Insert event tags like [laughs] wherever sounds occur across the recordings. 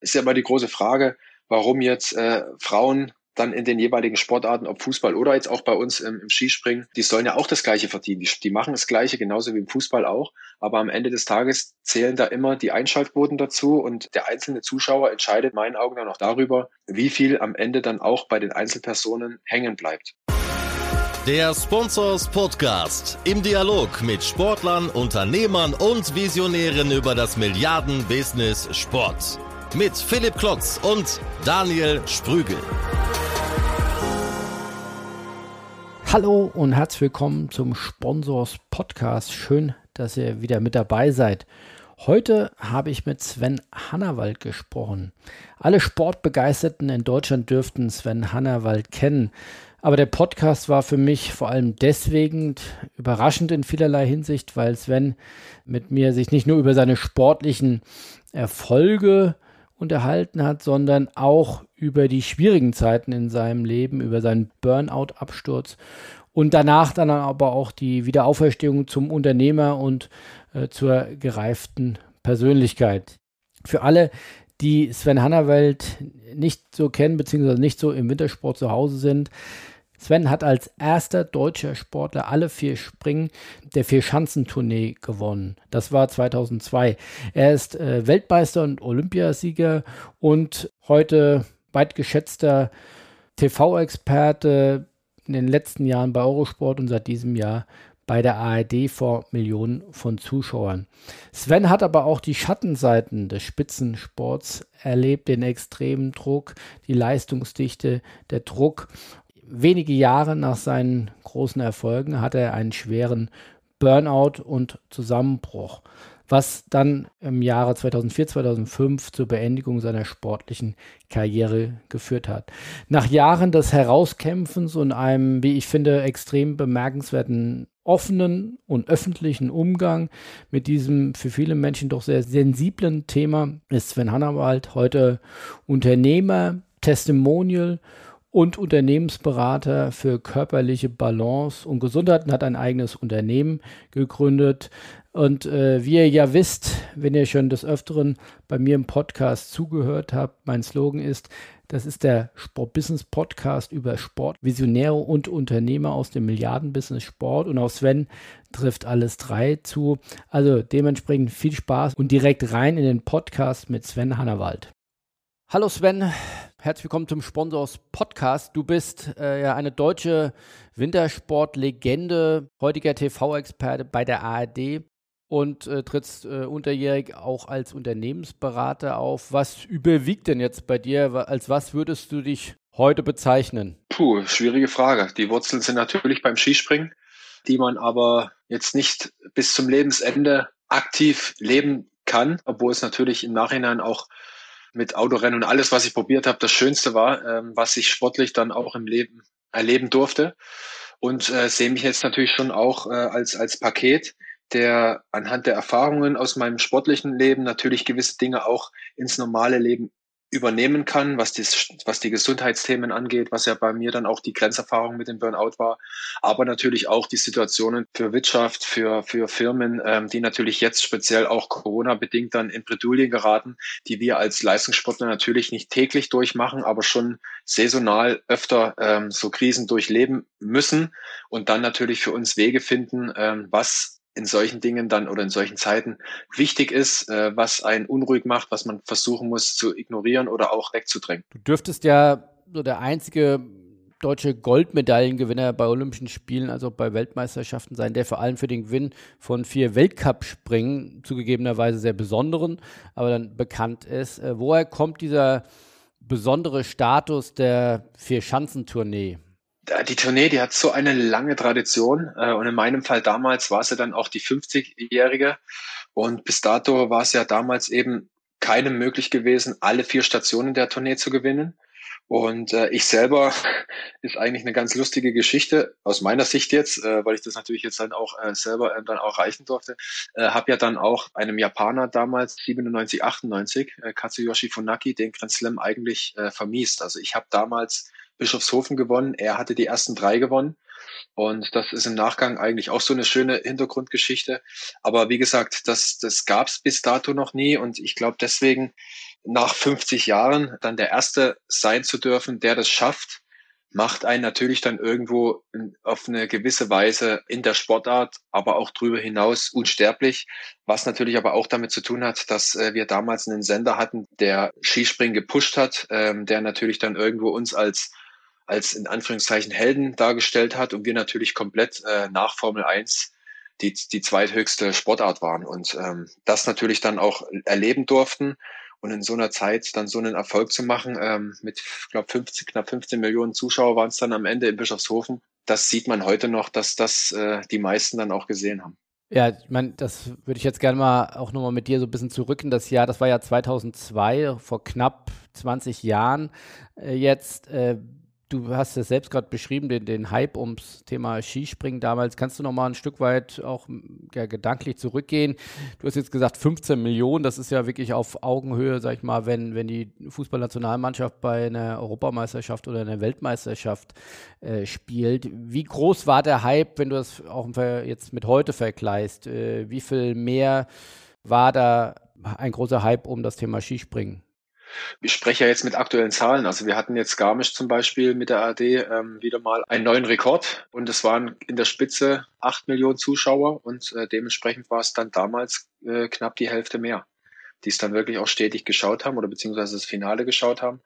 Ist ja immer die große Frage, warum jetzt äh, Frauen dann in den jeweiligen Sportarten, ob Fußball oder jetzt auch bei uns im, im Skispringen, die sollen ja auch das Gleiche verdienen. Die, die, machen das Gleiche, genauso wie im Fußball auch. Aber am Ende des Tages zählen da immer die Einschaltquoten dazu und der einzelne Zuschauer entscheidet in meinen Augen dann auch darüber, wie viel am Ende dann auch bei den Einzelpersonen hängen bleibt. Der Sponsors Podcast im Dialog mit Sportlern, Unternehmern und Visionären über das Milliarden-Business Sport. Mit Philipp Klotz und Daniel Sprügel. Hallo und herzlich willkommen zum Sponsors Podcast. Schön, dass ihr wieder mit dabei seid. Heute habe ich mit Sven Hannawald gesprochen. Alle Sportbegeisterten in Deutschland dürften Sven Hannawald kennen. Aber der Podcast war für mich vor allem deswegen überraschend in vielerlei Hinsicht, weil Sven mit mir sich nicht nur über seine sportlichen Erfolge unterhalten hat, sondern auch über die schwierigen Zeiten in seinem Leben, über seinen Burnout-Absturz und danach dann aber auch die Wiederauferstehung zum Unternehmer und äh, zur gereiften Persönlichkeit. Für alle, die Sven Hannawelt nicht so kennen, beziehungsweise nicht so im Wintersport zu Hause sind, Sven hat als erster deutscher Sportler alle vier Springen der Vier-Schanzentournee gewonnen. Das war 2002. Er ist äh, Weltmeister und Olympiasieger und heute weit geschätzter TV-Experte in den letzten Jahren bei Eurosport und seit diesem Jahr bei der ARD vor Millionen von Zuschauern. Sven hat aber auch die Schattenseiten des Spitzensports erlebt, den extremen Druck, die Leistungsdichte, der Druck wenige Jahre nach seinen großen Erfolgen hatte er einen schweren Burnout und Zusammenbruch, was dann im Jahre 2004, 2005 zur Beendigung seiner sportlichen Karriere geführt hat. Nach Jahren des Herauskämpfens und einem, wie ich finde, extrem bemerkenswerten offenen und öffentlichen Umgang mit diesem für viele Menschen doch sehr sensiblen Thema ist Sven Hannawald heute Unternehmer, Testimonial und Unternehmensberater für körperliche Balance und Gesundheit und hat ein eigenes Unternehmen gegründet. Und äh, wie ihr ja wisst, wenn ihr schon des Öfteren bei mir im Podcast zugehört habt, mein Slogan ist, das ist der Sport-Business Podcast über Sport, Visionäre und Unternehmer aus dem Milliardenbusiness Sport. Und auf Sven trifft alles drei zu. Also dementsprechend viel Spaß und direkt rein in den Podcast mit Sven Hannawald. Hallo Sven, herzlich willkommen zum Sponsors Podcast. Du bist äh, ja eine deutsche Wintersportlegende, heutiger TV-Experte bei der ARD und äh, trittst äh, unterjährig auch als Unternehmensberater auf. Was überwiegt denn jetzt bei dir? Als was würdest du dich heute bezeichnen? Puh, schwierige Frage. Die Wurzeln sind natürlich beim Skispringen, die man aber jetzt nicht bis zum Lebensende aktiv leben kann, obwohl es natürlich im Nachhinein auch mit Autorennen und alles, was ich probiert habe, das Schönste war, ähm, was ich sportlich dann auch im Leben erleben durfte. Und äh, sehe mich jetzt natürlich schon auch äh, als, als Paket, der anhand der Erfahrungen aus meinem sportlichen Leben natürlich gewisse Dinge auch ins normale Leben übernehmen kann, was die, was die Gesundheitsthemen angeht, was ja bei mir dann auch die Grenzerfahrung mit dem Burnout war, aber natürlich auch die Situationen für Wirtschaft, für, für Firmen, ähm, die natürlich jetzt speziell auch Corona-bedingt dann in Bredouillen geraten, die wir als Leistungssportler natürlich nicht täglich durchmachen, aber schon saisonal öfter ähm, so Krisen durchleben müssen und dann natürlich für uns Wege finden, ähm, was in solchen Dingen dann oder in solchen Zeiten wichtig ist, äh, was einen unruhig macht, was man versuchen muss zu ignorieren oder auch wegzudrängen. Du dürftest ja so der einzige deutsche Goldmedaillengewinner bei Olympischen Spielen, also bei Weltmeisterschaften sein, der vor allem für den Gewinn von vier Weltcup-Springen zugegebenerweise sehr besonderen, aber dann bekannt ist. Äh, woher kommt dieser besondere Status der Vier-Schanzentournee? Die Tournee, die hat so eine lange Tradition äh, und in meinem Fall damals war sie dann auch die 50-jährige und bis dato war es ja damals eben keinem möglich gewesen, alle vier Stationen der Tournee zu gewinnen. Und äh, ich selber [laughs] ist eigentlich eine ganz lustige Geschichte aus meiner Sicht jetzt, äh, weil ich das natürlich jetzt dann auch äh, selber äh, dann auch reichen durfte. Äh, habe ja dann auch einem Japaner damals 97, 98 äh, Katsuyoshi Funaki den Grand Slam eigentlich äh, vermiest. Also ich habe damals Bischofshofen gewonnen. Er hatte die ersten drei gewonnen. Und das ist im Nachgang eigentlich auch so eine schöne Hintergrundgeschichte. Aber wie gesagt, das, das gab es bis dato noch nie. Und ich glaube, deswegen nach 50 Jahren dann der Erste sein zu dürfen, der das schafft, macht einen natürlich dann irgendwo auf eine gewisse Weise in der Sportart, aber auch darüber hinaus unsterblich, was natürlich aber auch damit zu tun hat, dass äh, wir damals einen Sender hatten, der Skispringen gepusht hat, ähm, der natürlich dann irgendwo uns als als in Anführungszeichen Helden dargestellt hat und wir natürlich komplett äh, nach Formel 1 die, die zweithöchste Sportart waren und ähm, das natürlich dann auch erleben durften und in so einer Zeit dann so einen Erfolg zu machen, ähm, mit, glaube, 15, knapp 15 Millionen Zuschauer waren es dann am Ende in Bischofshofen, das sieht man heute noch, dass das äh, die meisten dann auch gesehen haben. Ja, ich meine, das würde ich jetzt gerne mal auch nochmal mit dir so ein bisschen zurück das Jahr. Das war ja 2002, vor knapp 20 Jahren äh, jetzt. Äh, Du hast es selbst gerade beschrieben, den, den Hype ums Thema Skispringen damals. Kannst du noch mal ein Stück weit auch ja, gedanklich zurückgehen? Du hast jetzt gesagt 15 Millionen, das ist ja wirklich auf Augenhöhe, sag ich mal, wenn, wenn die Fußballnationalmannschaft bei einer Europameisterschaft oder einer Weltmeisterschaft äh, spielt. Wie groß war der Hype, wenn du das auch jetzt mit heute vergleichst? Äh, wie viel mehr war da ein großer Hype um das Thema Skispringen? Ich spreche ja jetzt mit aktuellen Zahlen. Also wir hatten jetzt Garmisch zum Beispiel mit der ARD ähm, wieder mal einen neuen Rekord und es waren in der Spitze acht Millionen Zuschauer und äh, dementsprechend war es dann damals äh, knapp die Hälfte mehr die es dann wirklich auch stetig geschaut haben oder beziehungsweise das Finale geschaut haben.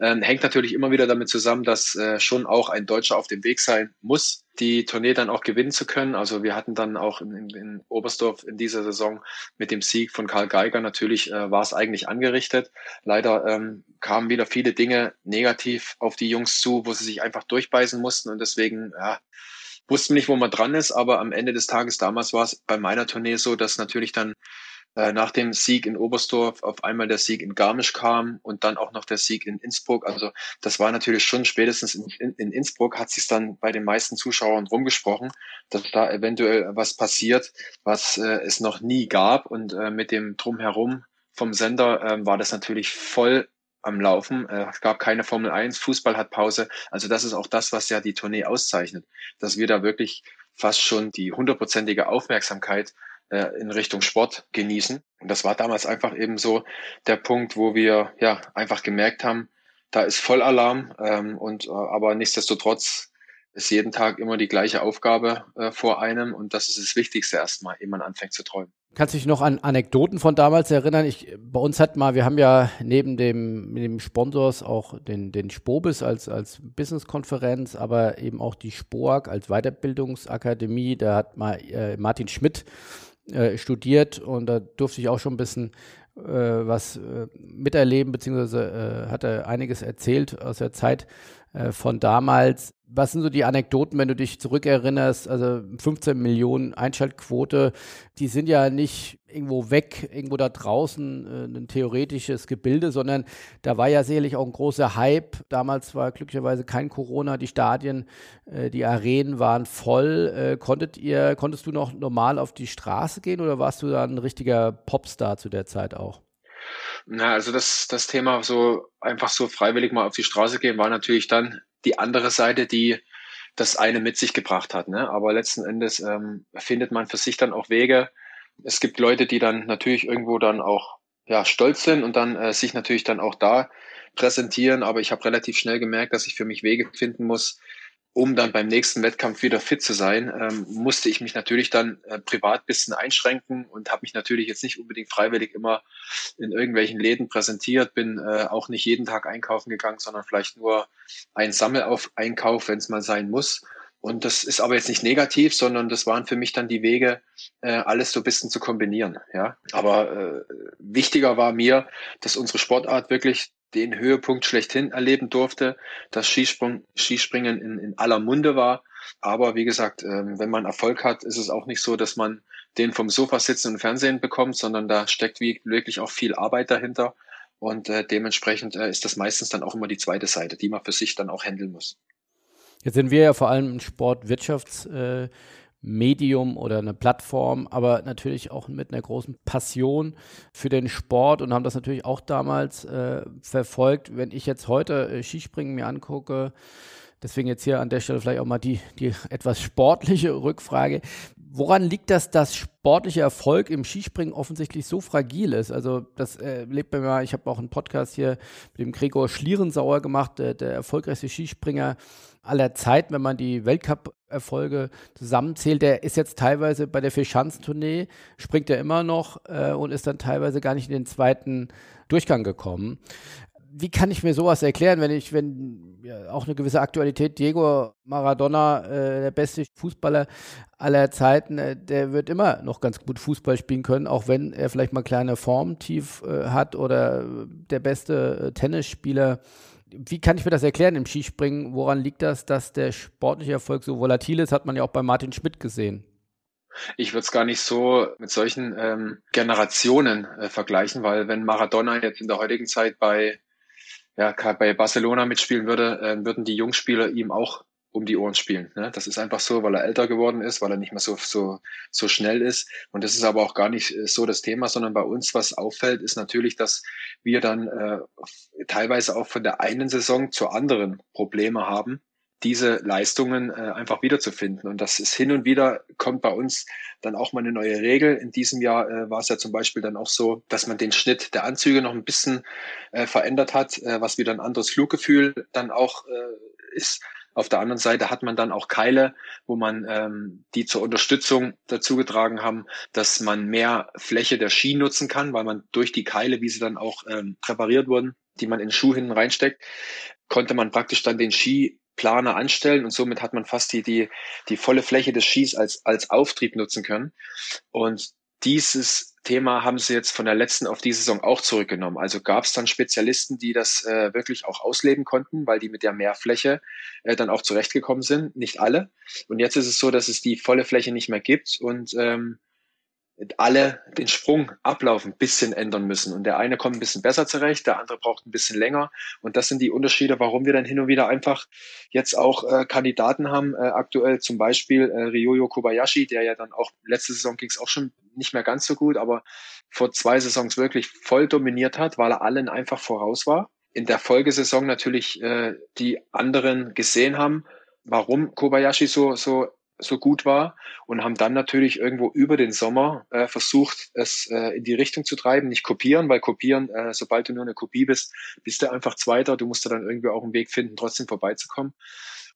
Ähm, hängt natürlich immer wieder damit zusammen, dass äh, schon auch ein Deutscher auf dem Weg sein muss, die Tournee dann auch gewinnen zu können. Also wir hatten dann auch in, in, in Oberstdorf in dieser Saison mit dem Sieg von Karl Geiger natürlich äh, war es eigentlich angerichtet. Leider ähm, kamen wieder viele Dinge negativ auf die Jungs zu, wo sie sich einfach durchbeißen mussten und deswegen ja, wussten nicht, wo man dran ist, aber am Ende des Tages damals war es bei meiner Tournee so, dass natürlich dann äh, nach dem Sieg in Oberstdorf auf einmal der Sieg in Garmisch kam und dann auch noch der Sieg in Innsbruck. Also das war natürlich schon spätestens in, in, in Innsbruck hat sich dann bei den meisten Zuschauern rumgesprochen, dass da eventuell was passiert, was äh, es noch nie gab. Und äh, mit dem Drumherum vom Sender äh, war das natürlich voll am Laufen. Äh, es gab keine Formel 1, Fußball hat Pause. Also das ist auch das, was ja die Tournee auszeichnet, dass wir da wirklich fast schon die hundertprozentige Aufmerksamkeit äh, in Richtung Sport genießen. Und das war damals einfach eben so der Punkt, wo wir ja einfach gemerkt haben, da ist Vollalarm ähm, und äh, aber nichtsdestotrotz ist jeden Tag immer die gleiche Aufgabe äh, vor einem und das ist das Wichtigste erstmal, ehe man anfängt zu träumen. Kannst du dich noch an Anekdoten von damals erinnern? Ich, bei uns hat mal, wir haben ja neben dem, dem Sponsors auch den, den Spobis als, als Business-Konferenz, aber eben auch die SPOAG als Weiterbildungsakademie. Da hat mal äh, Martin Schmidt äh, studiert und da durfte ich auch schon ein bisschen äh, was äh, miterleben, beziehungsweise äh, hat er einiges erzählt aus der Zeit äh, von damals. Was sind so die Anekdoten, wenn du dich zurückerinnerst? Also 15 Millionen Einschaltquote, die sind ja nicht irgendwo weg, irgendwo da draußen äh, ein theoretisches Gebilde, sondern da war ja sicherlich auch ein großer Hype. Damals war glücklicherweise kein Corona, die Stadien, äh, die Arenen waren voll. Äh, konntet ihr, konntest du noch normal auf die Straße gehen oder warst du da ein richtiger Popstar zu der Zeit auch? Na, also das, das Thema so einfach so freiwillig mal auf die Straße gehen, war natürlich dann die andere Seite, die das eine mit sich gebracht hat. Ne? Aber letzten Endes ähm, findet man für sich dann auch Wege. Es gibt Leute, die dann natürlich irgendwo dann auch ja, stolz sind und dann äh, sich natürlich dann auch da präsentieren. Aber ich habe relativ schnell gemerkt, dass ich für mich Wege finden muss, um dann beim nächsten Wettkampf wieder fit zu sein, ähm, musste ich mich natürlich dann äh, privat bisschen einschränken und habe mich natürlich jetzt nicht unbedingt freiwillig immer in irgendwelchen Läden präsentiert, bin äh, auch nicht jeden Tag einkaufen gegangen, sondern vielleicht nur ein Sammelauf-Einkauf, wenn es mal sein muss. Und das ist aber jetzt nicht negativ, sondern das waren für mich dann die Wege, äh, alles so ein bisschen zu kombinieren. Ja, aber äh, wichtiger war mir, dass unsere Sportart wirklich den Höhepunkt schlechthin erleben durfte, dass Skisprung, Skispringen in, in aller Munde war. Aber wie gesagt, ähm, wenn man Erfolg hat, ist es auch nicht so, dass man den vom Sofa sitzen und Fernsehen bekommt, sondern da steckt wirklich auch viel Arbeit dahinter. Und äh, dementsprechend äh, ist das meistens dann auch immer die zweite Seite, die man für sich dann auch handeln muss. Jetzt sind wir ja vor allem ein Sportwirtschafts- äh Medium oder eine Plattform, aber natürlich auch mit einer großen Passion für den Sport und haben das natürlich auch damals äh, verfolgt. Wenn ich jetzt heute äh, Skispringen mir angucke, deswegen jetzt hier an der Stelle vielleicht auch mal die, die etwas sportliche Rückfrage. Woran liegt das, dass sportlicher Erfolg im Skispringen offensichtlich so fragil ist? Also das erlebt man ja, ich habe auch einen Podcast hier mit dem Gregor Schlierensauer gemacht, der, der erfolgreichste Skispringer aller Zeiten, wenn man die Weltcup-Erfolge zusammenzählt. Der ist jetzt teilweise bei der Vierschanzentournee, springt er immer noch äh, und ist dann teilweise gar nicht in den zweiten Durchgang gekommen wie kann ich mir sowas erklären, wenn ich, wenn ja, auch eine gewisse Aktualität, Diego Maradona, äh, der beste Fußballer aller Zeiten, äh, der wird immer noch ganz gut Fußball spielen können, auch wenn er vielleicht mal kleine Formtief äh, hat oder der beste äh, Tennisspieler. Wie kann ich mir das erklären im Skispringen? Woran liegt das, dass der sportliche Erfolg so volatil ist? Hat man ja auch bei Martin Schmidt gesehen. Ich würde es gar nicht so mit solchen ähm, Generationen äh, vergleichen, weil wenn Maradona jetzt in der heutigen Zeit bei ja, bei Barcelona mitspielen würde, äh, würden die Jungspieler ihm auch um die Ohren spielen. Ne? Das ist einfach so, weil er älter geworden ist, weil er nicht mehr so, so, so schnell ist. Und das ist aber auch gar nicht äh, so das Thema, sondern bei uns, was auffällt, ist natürlich, dass wir dann äh, teilweise auch von der einen Saison zur anderen Probleme haben diese Leistungen äh, einfach wiederzufinden. Und das ist hin und wieder, kommt bei uns dann auch mal eine neue Regel. In diesem Jahr äh, war es ja zum Beispiel dann auch so, dass man den Schnitt der Anzüge noch ein bisschen äh, verändert hat, äh, was wieder ein anderes Fluggefühl dann auch äh, ist. Auf der anderen Seite hat man dann auch Keile, wo man ähm, die zur Unterstützung dazu getragen haben, dass man mehr Fläche der Ski nutzen kann, weil man durch die Keile, wie sie dann auch ähm, präpariert wurden, die man in den Schuh hinten reinsteckt, konnte man praktisch dann den Ski Planer anstellen und somit hat man fast die, die, die volle Fläche des Skis als, als Auftrieb nutzen können. Und dieses Thema haben sie jetzt von der letzten auf die Saison auch zurückgenommen. Also gab es dann Spezialisten, die das äh, wirklich auch ausleben konnten, weil die mit der Mehrfläche äh, dann auch zurechtgekommen sind. Nicht alle. Und jetzt ist es so, dass es die volle Fläche nicht mehr gibt und ähm, alle den Sprung ablaufen ein bisschen ändern müssen. Und der eine kommt ein bisschen besser zurecht, der andere braucht ein bisschen länger. Und das sind die Unterschiede, warum wir dann hin und wieder einfach jetzt auch äh, Kandidaten haben. Äh, aktuell zum Beispiel äh, Ryoyo Kobayashi, der ja dann auch, letzte Saison ging es auch schon nicht mehr ganz so gut, aber vor zwei Saisons wirklich voll dominiert hat, weil er allen einfach voraus war. In der Folgesaison natürlich äh, die anderen gesehen haben, warum Kobayashi so, so so gut war und haben dann natürlich irgendwo über den Sommer äh, versucht, es äh, in die Richtung zu treiben, nicht kopieren, weil kopieren, äh, sobald du nur eine Kopie bist, bist du einfach Zweiter, du musst da dann irgendwie auch einen Weg finden, trotzdem vorbeizukommen.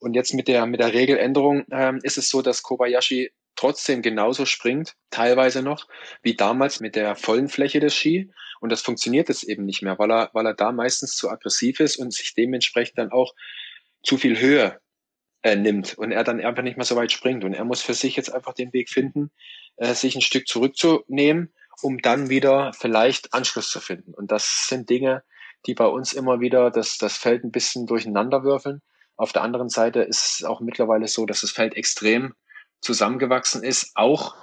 Und jetzt mit der, mit der Regeländerung ähm, ist es so, dass Kobayashi trotzdem genauso springt, teilweise noch, wie damals mit der vollen Fläche des Ski. Und das funktioniert jetzt eben nicht mehr, weil er, weil er da meistens zu aggressiv ist und sich dementsprechend dann auch zu viel Höhe äh, nimmt und er dann einfach nicht mehr so weit springt. Und er muss für sich jetzt einfach den Weg finden, äh, sich ein Stück zurückzunehmen, um dann wieder vielleicht Anschluss zu finden. Und das sind Dinge, die bei uns immer wieder das, das Feld ein bisschen durcheinander würfeln. Auf der anderen Seite ist es auch mittlerweile so, dass das Feld extrem zusammengewachsen ist, auch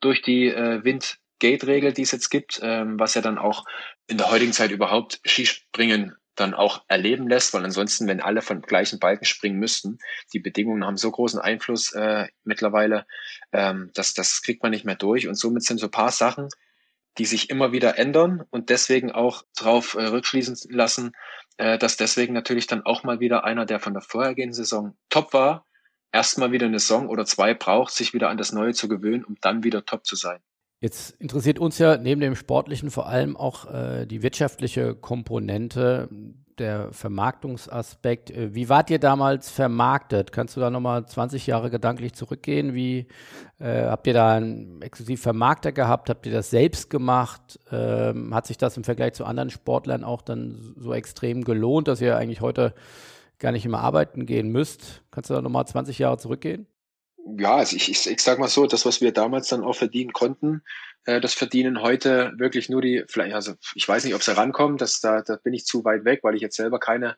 durch die äh, Wind-Gate-Regel, die es jetzt gibt, ähm, was ja dann auch in der heutigen Zeit überhaupt Skispringen dann auch erleben lässt, weil ansonsten, wenn alle von gleichen Balken springen müssten, die Bedingungen haben so großen Einfluss äh, mittlerweile, ähm, dass das kriegt man nicht mehr durch. Und somit sind so paar Sachen, die sich immer wieder ändern und deswegen auch darauf äh, rückschließen lassen, äh, dass deswegen natürlich dann auch mal wieder einer, der von der vorhergehenden Saison top war, erstmal wieder eine Saison oder zwei braucht, sich wieder an das Neue zu gewöhnen, um dann wieder top zu sein. Jetzt interessiert uns ja neben dem Sportlichen vor allem auch äh, die wirtschaftliche Komponente, der Vermarktungsaspekt. Äh, wie wart ihr damals vermarktet? Kannst du da nochmal 20 Jahre gedanklich zurückgehen? Wie äh, habt ihr da einen exklusiv Vermarkter gehabt? Habt ihr das selbst gemacht? Ähm, hat sich das im Vergleich zu anderen Sportlern auch dann so extrem gelohnt, dass ihr eigentlich heute gar nicht immer arbeiten gehen müsst? Kannst du da nochmal 20 Jahre zurückgehen? ja, also ich, ich, ich sag mal so, das, was wir damals dann auch verdienen konnten, äh, das verdienen heute wirklich nur die, vielleicht, also ich weiß nicht, ob sie rankommen, das, da, da bin ich zu weit weg, weil ich jetzt selber keine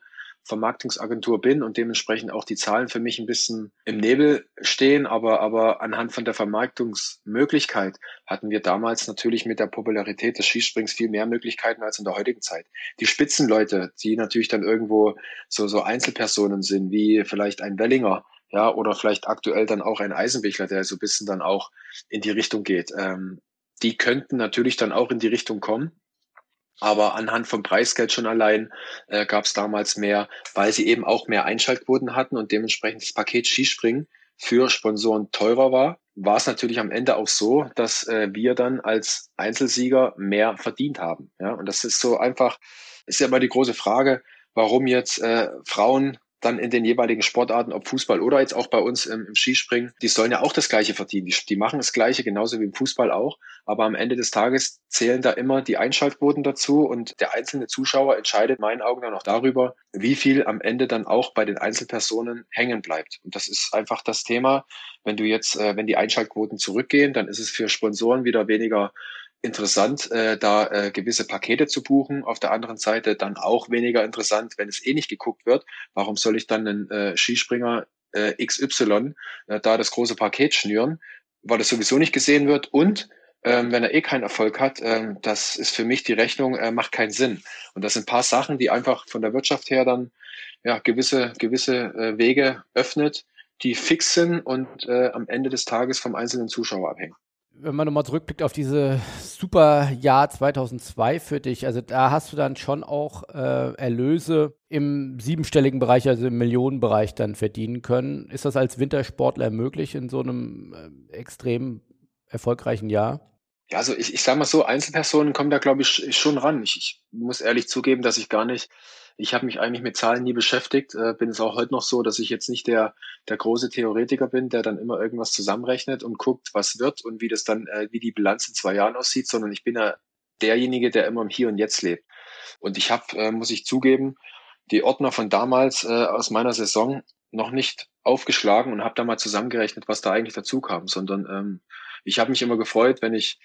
Vermarktungsagentur bin und dementsprechend auch die Zahlen für mich ein bisschen im Nebel stehen, aber, aber anhand von der Vermarktungsmöglichkeit hatten wir damals natürlich mit der Popularität des Skisprings viel mehr Möglichkeiten als in der heutigen Zeit. Die Spitzenleute, die natürlich dann irgendwo so, so Einzelpersonen sind, wie vielleicht ein Wellinger, ja, oder vielleicht aktuell dann auch ein Eisenbichler, der so ein bisschen dann auch in die Richtung geht. Ähm, die könnten natürlich dann auch in die Richtung kommen. Aber anhand vom Preisgeld schon allein äh, gab es damals mehr, weil sie eben auch mehr Einschaltquoten hatten und dementsprechend das Paket Skispringen für Sponsoren teurer war, war es natürlich am Ende auch so, dass äh, wir dann als Einzelsieger mehr verdient haben. Ja, und das ist so einfach, ist ja immer die große Frage, warum jetzt äh, Frauen dann in den jeweiligen Sportarten, ob Fußball oder jetzt auch bei uns im, im Skispringen, die sollen ja auch das Gleiche verdienen. Die, die, machen das Gleiche, genauso wie im Fußball auch. Aber am Ende des Tages zählen da immer die Einschaltquoten dazu und der einzelne Zuschauer entscheidet in meinen Augen dann auch darüber, wie viel am Ende dann auch bei den Einzelpersonen hängen bleibt. Und das ist einfach das Thema. Wenn du jetzt, äh, wenn die Einschaltquoten zurückgehen, dann ist es für Sponsoren wieder weniger interessant, äh, da äh, gewisse Pakete zu buchen. Auf der anderen Seite dann auch weniger interessant, wenn es eh nicht geguckt wird. Warum soll ich dann einen äh, Skispringer äh, XY äh, da das große Paket schnüren, weil es sowieso nicht gesehen wird und ähm, wenn er eh keinen Erfolg hat, ähm, das ist für mich die Rechnung, äh, macht keinen Sinn. Und das sind paar Sachen, die einfach von der Wirtschaft her dann ja gewisse gewisse äh, Wege öffnet, die fix sind und äh, am Ende des Tages vom einzelnen Zuschauer abhängen wenn man nochmal zurückblickt auf diese super Jahr 2002 für dich, also da hast du dann schon auch äh, Erlöse im siebenstelligen Bereich, also im Millionenbereich dann verdienen können. Ist das als Wintersportler möglich in so einem äh, extrem erfolgreichen Jahr? Ja, also ich, ich sage mal so, Einzelpersonen kommen da, glaube ich, schon ran. Ich, ich muss ehrlich zugeben, dass ich gar nicht ich habe mich eigentlich mit Zahlen nie beschäftigt, äh, bin es auch heute noch so, dass ich jetzt nicht der, der große Theoretiker bin, der dann immer irgendwas zusammenrechnet und guckt, was wird und wie das dann, äh, wie die Bilanz in zwei Jahren aussieht, sondern ich bin ja derjenige, der immer im Hier und Jetzt lebt. Und ich habe, äh, muss ich zugeben, die Ordner von damals äh, aus meiner Saison noch nicht aufgeschlagen und habe da mal zusammengerechnet, was da eigentlich dazu kam, sondern ähm, ich habe mich immer gefreut, wenn ich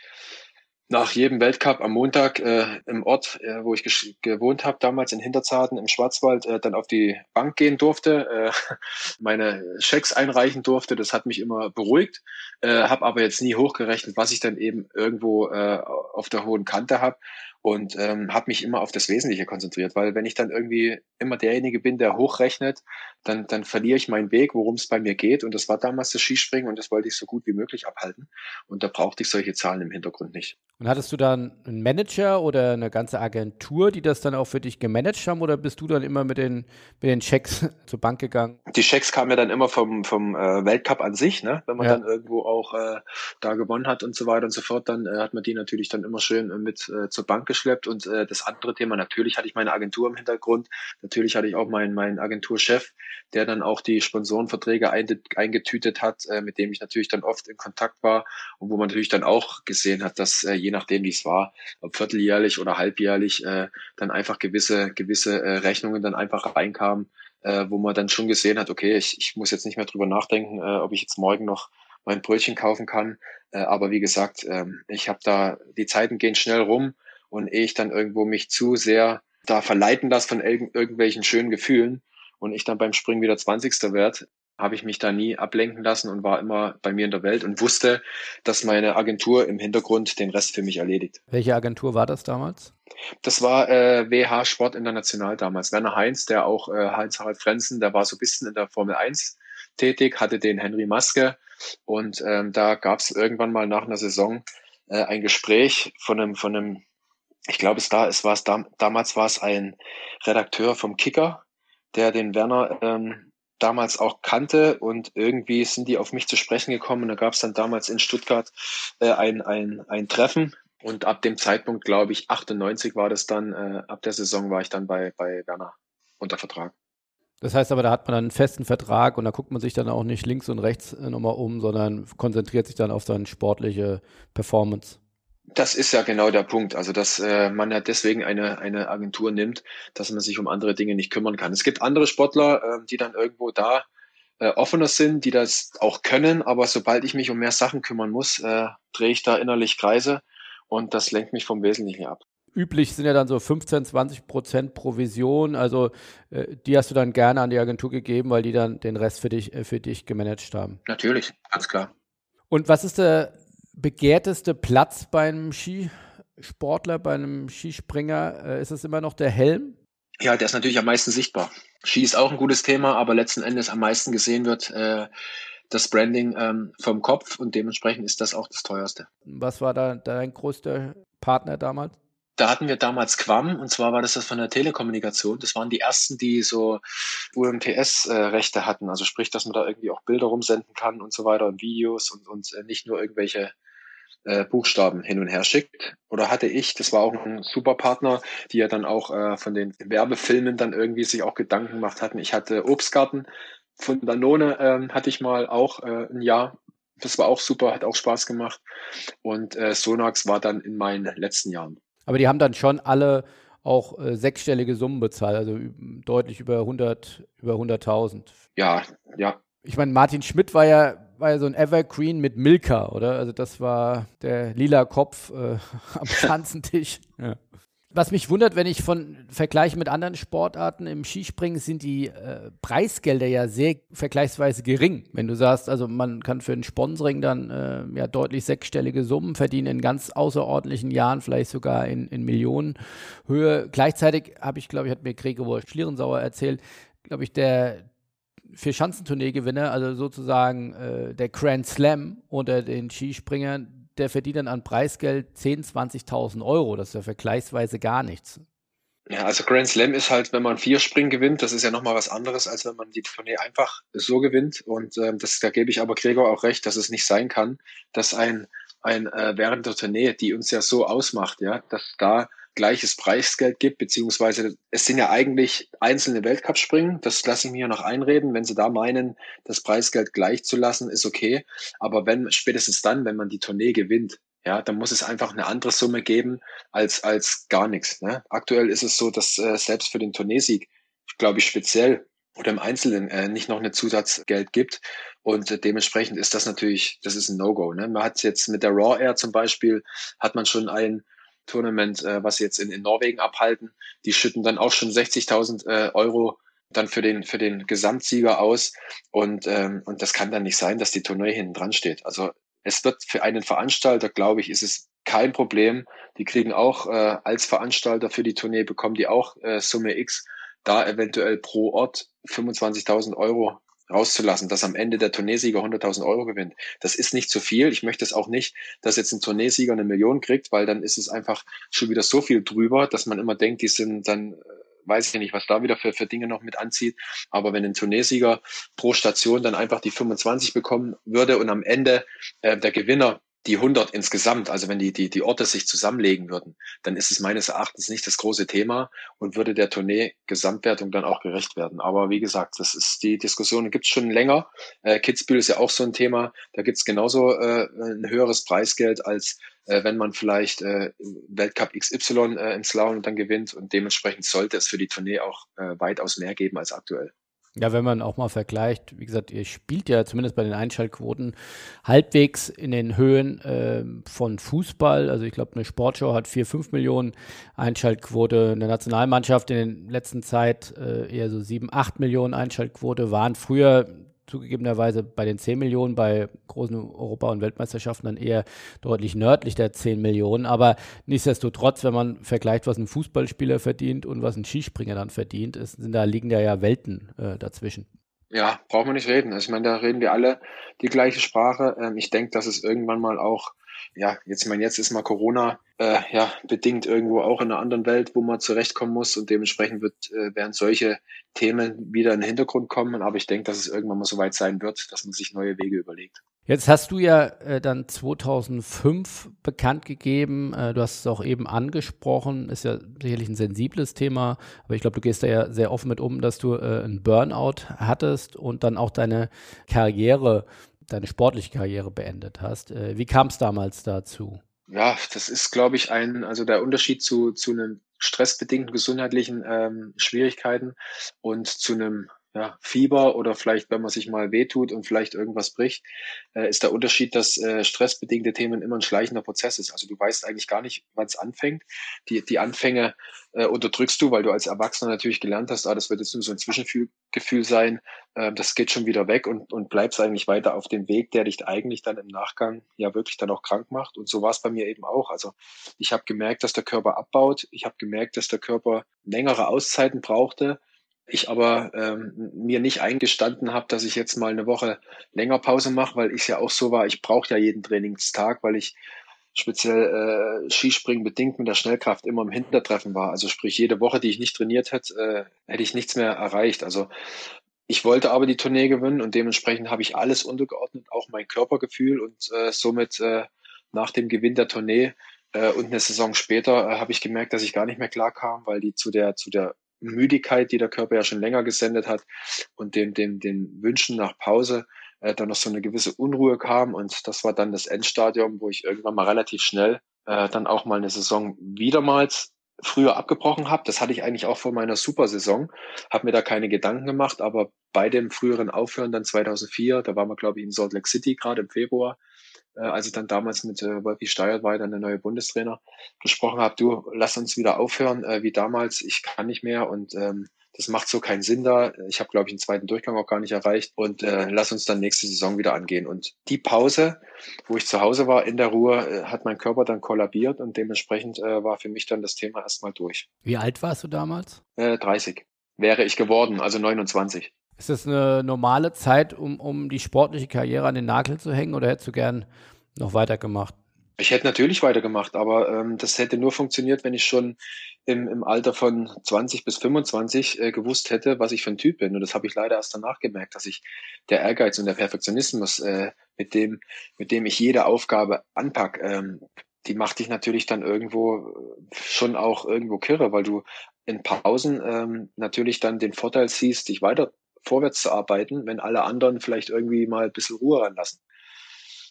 nach jedem Weltcup am Montag äh, im Ort, äh, wo ich gewohnt habe, damals in Hinterzarten im Schwarzwald, äh, dann auf die Bank gehen durfte, äh, [laughs] meine Schecks einreichen durfte. Das hat mich immer beruhigt, äh, habe aber jetzt nie hochgerechnet, was ich dann eben irgendwo äh, auf der hohen Kante habe und ähm, habe mich immer auf das Wesentliche konzentriert, weil wenn ich dann irgendwie immer derjenige bin, der hochrechnet, dann, dann verliere ich meinen Weg, worum es bei mir geht. Und das war damals das Skispringen und das wollte ich so gut wie möglich abhalten. Und da brauchte ich solche Zahlen im Hintergrund nicht. Und hattest du dann einen Manager oder eine ganze Agentur, die das dann auch für dich gemanagt haben, oder bist du dann immer mit den, mit den Checks [laughs] zur Bank gegangen? Die Checks kamen ja dann immer vom, vom äh, Weltcup an sich, ne? wenn man ja. dann irgendwo auch äh, da gewonnen hat und so weiter und so fort, dann äh, hat man die natürlich dann immer schön äh, mit äh, zur Bank geschleppt. Und äh, das andere Thema, natürlich hatte ich meine Agentur im Hintergrund, natürlich hatte ich auch meinen, meinen Agenturchef, der dann auch die Sponsorenverträge eingetütet hat, äh, mit dem ich natürlich dann oft in Kontakt war und wo man natürlich dann auch gesehen hat, dass äh, je nachdem, wie es war, ob vierteljährlich oder halbjährlich, äh, dann einfach gewisse, gewisse äh, Rechnungen dann einfach reinkamen, äh, wo man dann schon gesehen hat, okay, ich, ich muss jetzt nicht mehr drüber nachdenken, äh, ob ich jetzt morgen noch mein Brötchen kaufen kann. Äh, aber wie gesagt, äh, ich habe da, die Zeiten gehen schnell rum und ich dann irgendwo mich zu sehr da verleiten lasse von irg irgendwelchen schönen Gefühlen und ich dann beim Springen wieder 20. werde, habe ich mich da nie ablenken lassen und war immer bei mir in der Welt und wusste, dass meine Agentur im Hintergrund den Rest für mich erledigt. Welche Agentur war das damals? Das war äh, WH Sport International damals. Werner Heinz, der auch äh, Heinz-Harald Frenzen, der war so ein bisschen in der Formel 1 tätig, hatte den Henry Maske und ähm, da gab es irgendwann mal nach einer Saison äh, ein Gespräch von einem, von einem, ich glaube es da, es war es da, damals war es ein Redakteur vom Kicker, der den Werner ähm, damals auch kannte und irgendwie sind die auf mich zu sprechen gekommen und da gab es dann damals in Stuttgart äh, ein, ein, ein Treffen und ab dem Zeitpunkt, glaube ich, 98 war das dann, äh, ab der Saison war ich dann bei, bei Werner unter Vertrag. Das heißt aber, da hat man dann einen festen Vertrag und da guckt man sich dann auch nicht links und rechts äh, nochmal um, sondern konzentriert sich dann auf seine sportliche Performance. Das ist ja genau der Punkt. Also, dass äh, man ja deswegen eine, eine Agentur nimmt, dass man sich um andere Dinge nicht kümmern kann. Es gibt andere Sportler, äh, die dann irgendwo da äh, offener sind, die das auch können, aber sobald ich mich um mehr Sachen kümmern muss, äh, drehe ich da innerlich Kreise und das lenkt mich vom Wesentlichen ab. Üblich sind ja dann so 15, 20 Prozent Provision. Also äh, die hast du dann gerne an die Agentur gegeben, weil die dann den Rest für dich, äh, für dich gemanagt haben. Natürlich, ganz klar. Und was ist der begehrteste Platz bei einem Skisportler, bei einem Skispringer? Äh, ist es immer noch der Helm? Ja, der ist natürlich am meisten sichtbar. Ski ist auch ein gutes Thema, aber letzten Endes am meisten gesehen wird äh, das Branding ähm, vom Kopf und dementsprechend ist das auch das teuerste. Was war da dein größter Partner damals? Da hatten wir damals Quam und zwar war das das von der Telekommunikation. Das waren die ersten, die so UMTS-Rechte hatten. Also sprich, dass man da irgendwie auch Bilder rumsenden kann und so weiter und Videos und, und äh, nicht nur irgendwelche äh, Buchstaben hin und her schickt. Oder hatte ich, das war auch ein super Partner, die ja dann auch äh, von den Werbefilmen dann irgendwie sich auch Gedanken gemacht hatten. Ich hatte Obstgarten von Danone, ähm, hatte ich mal auch äh, ein Jahr. Das war auch super, hat auch Spaß gemacht. Und äh, Sonax war dann in meinen letzten Jahren. Aber die haben dann schon alle auch äh, sechsstellige Summen bezahlt, also deutlich über 100, über 100.000. Ja, ja. Ich meine, Martin Schmidt war ja war ja so ein Evergreen mit Milka, oder? Also das war der lila Kopf äh, [laughs] am Schanzentisch. [laughs] Ja. Was mich wundert, wenn ich von vergleiche mit anderen Sportarten im Skispringen, sind die äh, Preisgelder ja sehr vergleichsweise gering. Wenn du sagst, also man kann für ein Sponsoring dann äh, ja deutlich sechsstellige Summen verdienen in ganz außerordentlichen Jahren, vielleicht sogar in, in Millionenhöhe. Gleichzeitig habe ich, glaube ich, hat mir Gregor Schlierensauer erzählt, glaube ich, der für Schanzentournee-Gewinner, also sozusagen äh, der Grand Slam unter den Skispringern, der verdient dann an Preisgeld 10.000, 20.000 Euro. Das ist ja vergleichsweise gar nichts. Ja, also Grand Slam ist halt, wenn man vier Springen gewinnt, das ist ja nochmal was anderes, als wenn man die Tournee einfach so gewinnt. Und ähm, das, da gebe ich aber Gregor auch recht, dass es nicht sein kann, dass ein, ein äh, während der Tournee, die uns ja so ausmacht, ja, dass da gleiches Preisgeld gibt, beziehungsweise es sind ja eigentlich einzelne Weltcup-Springen. Das lasse ich mir noch einreden. Wenn Sie da meinen, das Preisgeld gleich zu lassen, ist okay. Aber wenn spätestens dann, wenn man die Tournee gewinnt, ja, dann muss es einfach eine andere Summe geben als als gar nichts. Ne? Aktuell ist es so, dass äh, selbst für den Tourneesieg, glaube ich, speziell oder im Einzelnen äh, nicht noch eine Zusatzgeld gibt. Und äh, dementsprechend ist das natürlich, das ist ein No-Go. Ne? Man hat jetzt mit der Raw Air zum Beispiel, hat man schon ein Tournament, äh, was sie jetzt in, in Norwegen abhalten. Die schütten dann auch schon 60.000 äh, Euro dann für den für den Gesamtsieger aus und ähm, und das kann dann nicht sein, dass die Tournee hinten dran steht. Also es wird für einen Veranstalter, glaube ich, ist es kein Problem. Die kriegen auch äh, als Veranstalter für die Tournee bekommen die auch äh, Summe X, da eventuell pro Ort 25.000 Euro rauszulassen, dass am Ende der Turniersieger 100.000 Euro gewinnt. Das ist nicht zu viel. Ich möchte es auch nicht, dass jetzt ein Turniersieger eine Million kriegt, weil dann ist es einfach schon wieder so viel drüber, dass man immer denkt, die sind dann, äh, weiß ich nicht, was da wieder für, für Dinge noch mit anzieht. Aber wenn ein Turniersieger pro Station dann einfach die 25 bekommen würde und am Ende äh, der Gewinner die 100 insgesamt, also wenn die, die, die Orte sich zusammenlegen würden, dann ist es meines Erachtens nicht das große Thema und würde der Tournee-Gesamtwertung dann auch gerecht werden. Aber wie gesagt, das ist die Diskussion gibt es schon länger. Äh, Kitzbühel ist ja auch so ein Thema. Da gibt es genauso äh, ein höheres Preisgeld, als äh, wenn man vielleicht äh, Weltcup XY äh, im Slalom dann gewinnt. Und dementsprechend sollte es für die Tournee auch äh, weitaus mehr geben als aktuell. Ja, wenn man auch mal vergleicht, wie gesagt, ihr spielt ja zumindest bei den Einschaltquoten halbwegs in den Höhen äh, von Fußball. Also ich glaube, eine Sportshow hat vier, fünf Millionen Einschaltquote. Eine Nationalmannschaft in der letzten Zeit äh, eher so sieben, acht Millionen Einschaltquote waren früher zugegebenerweise bei den 10 Millionen, bei großen Europa- und Weltmeisterschaften dann eher deutlich nördlich der 10 Millionen. Aber nichtsdestotrotz, wenn man vergleicht, was ein Fußballspieler verdient und was ein Skispringer dann verdient, ist, sind da liegen da ja Welten äh, dazwischen. Ja, braucht man nicht reden. Also ich meine, da reden wir alle die gleiche Sprache. Ähm, ich denke, dass es irgendwann mal auch ja, jetzt, ich meine, jetzt ist mal Corona äh, ja bedingt irgendwo auch in einer anderen Welt, wo man zurechtkommen muss und dementsprechend wird, äh, werden solche Themen wieder in den Hintergrund kommen. Aber ich denke, dass es irgendwann mal so weit sein wird, dass man sich neue Wege überlegt. Jetzt hast du ja äh, dann 2005 bekannt gegeben, äh, du hast es auch eben angesprochen, ist ja sicherlich ein sensibles Thema, aber ich glaube, du gehst da ja sehr offen mit um, dass du äh, einen Burnout hattest und dann auch deine Karriere deine sportliche Karriere beendet hast. Äh, wie kam es damals dazu? Ja, das ist, glaube ich, ein, also der Unterschied zu, zu einem stressbedingten gesundheitlichen ähm, Schwierigkeiten und zu einem ja, Fieber oder vielleicht, wenn man sich mal wehtut und vielleicht irgendwas bricht, äh, ist der Unterschied, dass äh, stressbedingte Themen immer ein schleichender Prozess ist. Also du weißt eigentlich gar nicht, wann es anfängt. Die, die Anfänge äh, unterdrückst du, weil du als Erwachsener natürlich gelernt hast, ah, das wird jetzt nur so ein Zwischengefühl sein, äh, das geht schon wieder weg und, und bleibst eigentlich weiter auf dem Weg, der dich eigentlich dann im Nachgang ja wirklich dann auch krank macht. Und so war es bei mir eben auch. Also ich habe gemerkt, dass der Körper abbaut. Ich habe gemerkt, dass der Körper längere Auszeiten brauchte ich aber ähm, mir nicht eingestanden habe, dass ich jetzt mal eine Woche länger Pause mache, weil ich ja auch so war, ich brauche ja jeden Trainingstag, weil ich speziell äh, Skispringen bedingt mit der Schnellkraft immer im Hintertreffen war. Also sprich, jede Woche, die ich nicht trainiert hätte, äh, hätte ich nichts mehr erreicht. Also ich wollte aber die Tournee gewinnen und dementsprechend habe ich alles untergeordnet, auch mein Körpergefühl und äh, somit äh, nach dem Gewinn der Tournee äh, und eine Saison später äh, habe ich gemerkt, dass ich gar nicht mehr klar kam, weil die zu der zu der Müdigkeit, die der Körper ja schon länger gesendet hat und dem dem den Wünschen nach Pause äh, dann noch so eine gewisse Unruhe kam und das war dann das Endstadium, wo ich irgendwann mal relativ schnell äh, dann auch mal eine Saison wiedermals früher abgebrochen habe. Das hatte ich eigentlich auch vor meiner Supersaison, habe mir da keine Gedanken gemacht, aber bei dem früheren Aufhören dann 2004, da waren wir glaube ich in Salt Lake City gerade im Februar, als ich dann damals mit äh, Wolfi Steyert war, dann der neue Bundestrainer, gesprochen habe, du, lass uns wieder aufhören äh, wie damals, ich kann nicht mehr und ähm, das macht so keinen Sinn da. Ich habe, glaube ich, einen zweiten Durchgang auch gar nicht erreicht. Und äh, lass uns dann nächste Saison wieder angehen. Und die Pause, wo ich zu Hause war, in der Ruhe, äh, hat mein Körper dann kollabiert und dementsprechend äh, war für mich dann das Thema erstmal durch. Wie alt warst du damals? Äh, 30 wäre ich geworden, also 29. Ist das eine normale Zeit, um, um die sportliche Karriere an den Nagel zu hängen oder hättest du gern noch weitergemacht? Ich hätte natürlich weitergemacht, aber ähm, das hätte nur funktioniert, wenn ich schon im, im Alter von 20 bis 25 äh, gewusst hätte, was ich für ein Typ bin. Und das habe ich leider erst danach gemerkt, dass ich der Ehrgeiz und der Perfektionismus, äh, mit dem, mit dem ich jede Aufgabe anpack, ähm, die macht dich natürlich dann irgendwo schon auch irgendwo kirre, weil du in Pausen ähm, natürlich dann den Vorteil siehst, dich weiter vorwärts zu arbeiten, wenn alle anderen vielleicht irgendwie mal ein bisschen Ruhe ranlassen.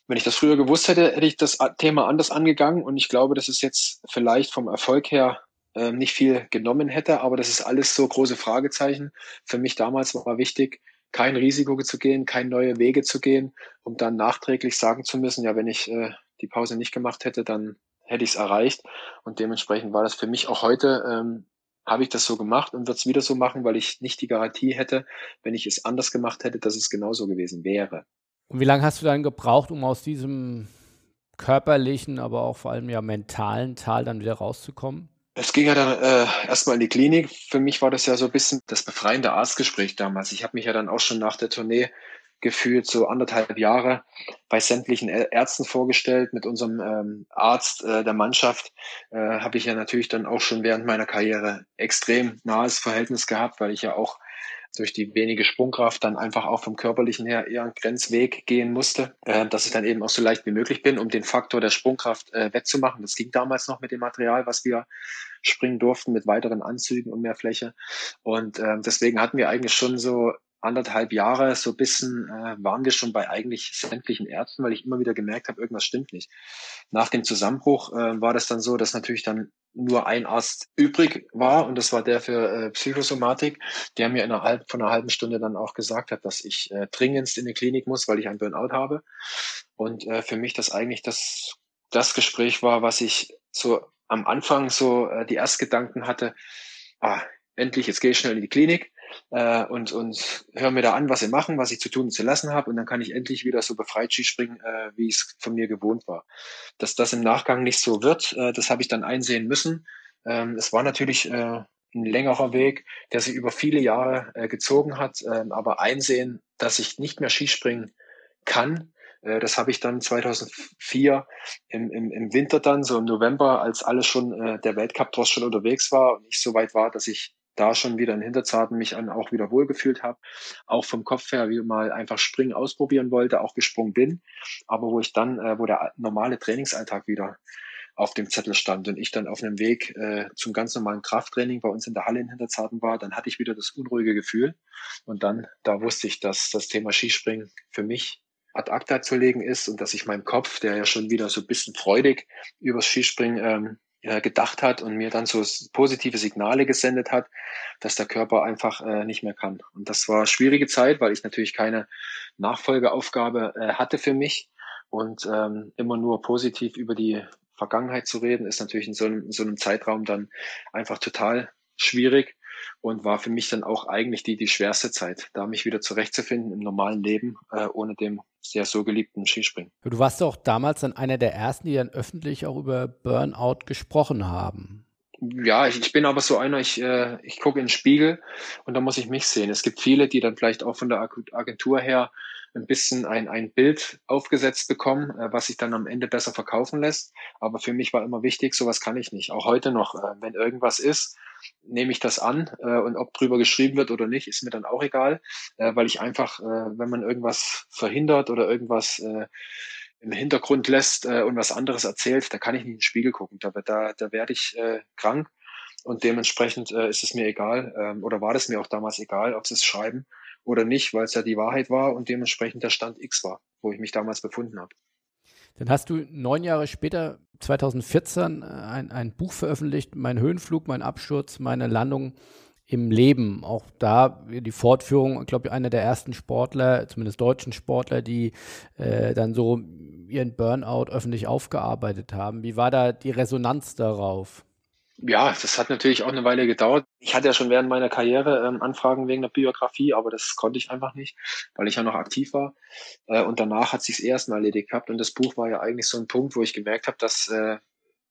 Wenn ich das früher gewusst hätte, hätte ich das Thema anders angegangen und ich glaube, dass es jetzt vielleicht vom Erfolg her äh, nicht viel genommen hätte, aber das ist alles so große Fragezeichen. Für mich damals war wichtig, kein Risiko zu gehen, keine neue Wege zu gehen, um dann nachträglich sagen zu müssen, ja, wenn ich äh, die Pause nicht gemacht hätte, dann hätte ich es erreicht. Und dementsprechend war das für mich auch heute, ähm, habe ich das so gemacht und wird es wieder so machen, weil ich nicht die Garantie hätte, wenn ich es anders gemacht hätte, dass es genauso gewesen wäre. Und wie lange hast du dann gebraucht, um aus diesem körperlichen, aber auch vor allem ja mentalen Tal dann wieder rauszukommen? Es ging ja dann äh, erstmal in die Klinik. Für mich war das ja so ein bisschen das befreiende Arztgespräch damals. Ich habe mich ja dann auch schon nach der Tournee gefühlt, so anderthalb Jahre bei sämtlichen Ärzten vorgestellt. Mit unserem ähm, Arzt äh, der Mannschaft äh, habe ich ja natürlich dann auch schon während meiner Karriere extrem nahes Verhältnis gehabt, weil ich ja auch durch die wenige Sprungkraft dann einfach auch vom körperlichen her eher einen Grenzweg gehen musste, äh, dass ich dann eben auch so leicht wie möglich bin, um den Faktor der Sprungkraft äh, wettzumachen. Das ging damals noch mit dem Material, was wir springen durften, mit weiteren Anzügen und mehr Fläche. Und äh, deswegen hatten wir eigentlich schon so anderthalb Jahre so ein bisschen äh, waren wir schon bei eigentlich sämtlichen Ärzten, weil ich immer wieder gemerkt habe, irgendwas stimmt nicht. Nach dem Zusammenbruch äh, war das dann so, dass natürlich dann nur ein Arzt übrig war und das war der für äh, Psychosomatik, der mir innerhalb von einer halben Stunde dann auch gesagt hat, dass ich äh, dringendst in die Klinik muss, weil ich ein Burnout habe. Und äh, für mich das eigentlich das, das Gespräch war, was ich so am Anfang so äh, die Erstgedanken hatte, ah, endlich, jetzt gehe ich schnell in die Klinik äh, und, und höre mir da an, was sie machen, was ich zu tun und zu lassen habe und dann kann ich endlich wieder so befreit Skispringen, äh, wie es von mir gewohnt war. Dass das im Nachgang nicht so wird, äh, das habe ich dann einsehen müssen. Ähm, es war natürlich äh, ein längerer Weg, der sich über viele Jahre äh, gezogen hat, äh, aber einsehen, dass ich nicht mehr Skispringen kann, äh, das habe ich dann 2004 im, im, im Winter dann, so im November, als alles schon, äh, der Weltcup schon unterwegs war und ich so weit war, dass ich da schon wieder in Hinterzarten mich an auch wieder wohlgefühlt habe, auch vom Kopf her wieder mal einfach springen ausprobieren wollte, auch gesprungen bin, aber wo ich dann, äh, wo der normale Trainingsalltag wieder auf dem Zettel stand und ich dann auf einem Weg äh, zum ganz normalen Krafttraining bei uns in der Halle in Hinterzarten war, dann hatte ich wieder das unruhige Gefühl. Und dann, da wusste ich, dass das Thema Skispringen für mich ad acta zu legen ist und dass ich meinem Kopf, der ja schon wieder so ein bisschen freudig übers Skispringen ähm, äh, gedacht hat und mir dann so positive Signale gesendet hat, dass der Körper einfach äh, nicht mehr kann. Und das war schwierige Zeit, weil ich natürlich keine Nachfolgeaufgabe äh, hatte für mich und ähm, immer nur positiv über die Vergangenheit zu reden, ist natürlich in so einem, in so einem Zeitraum dann einfach total schwierig und war für mich dann auch eigentlich die, die schwerste Zeit, da mich wieder zurechtzufinden im normalen Leben, äh, ohne dem sehr so geliebten Skispringen. Du warst doch damals dann einer der ersten, die dann öffentlich auch über Burnout gesprochen haben. Ja, ich, ich bin aber so einer, ich, äh, ich gucke in den Spiegel und da muss ich mich sehen. Es gibt viele, die dann vielleicht auch von der Agentur her ein bisschen ein, ein Bild aufgesetzt bekommen, äh, was sich dann am Ende besser verkaufen lässt. Aber für mich war immer wichtig, sowas kann ich nicht. Auch heute noch, äh, wenn irgendwas ist, nehme ich das an äh, und ob drüber geschrieben wird oder nicht, ist mir dann auch egal, äh, weil ich einfach, äh, wenn man irgendwas verhindert oder irgendwas äh, im Hintergrund lässt äh, und was anderes erzählt, da kann ich nicht in den Spiegel gucken. Da, da, da werde ich äh, krank und dementsprechend äh, ist es mir egal ähm, oder war das mir auch damals egal, ob sie es schreiben oder nicht, weil es ja die Wahrheit war und dementsprechend der Stand X war, wo ich mich damals befunden habe. Dann hast du neun Jahre später, 2014, äh, ein, ein Buch veröffentlicht, Mein Höhenflug, mein Absturz, meine Landung im Leben. Auch da die Fortführung, glaube ich, einer der ersten Sportler, zumindest deutschen Sportler, die äh, dann so ihren Burnout öffentlich aufgearbeitet haben. Wie war da die Resonanz darauf? Ja, das hat natürlich auch eine Weile gedauert. Ich hatte ja schon während meiner Karriere ähm, Anfragen wegen der Biografie, aber das konnte ich einfach nicht, weil ich ja noch aktiv war. Äh, und danach hat sich's erstmal erledigt gehabt. Und das Buch war ja eigentlich so ein Punkt, wo ich gemerkt habe, dass äh,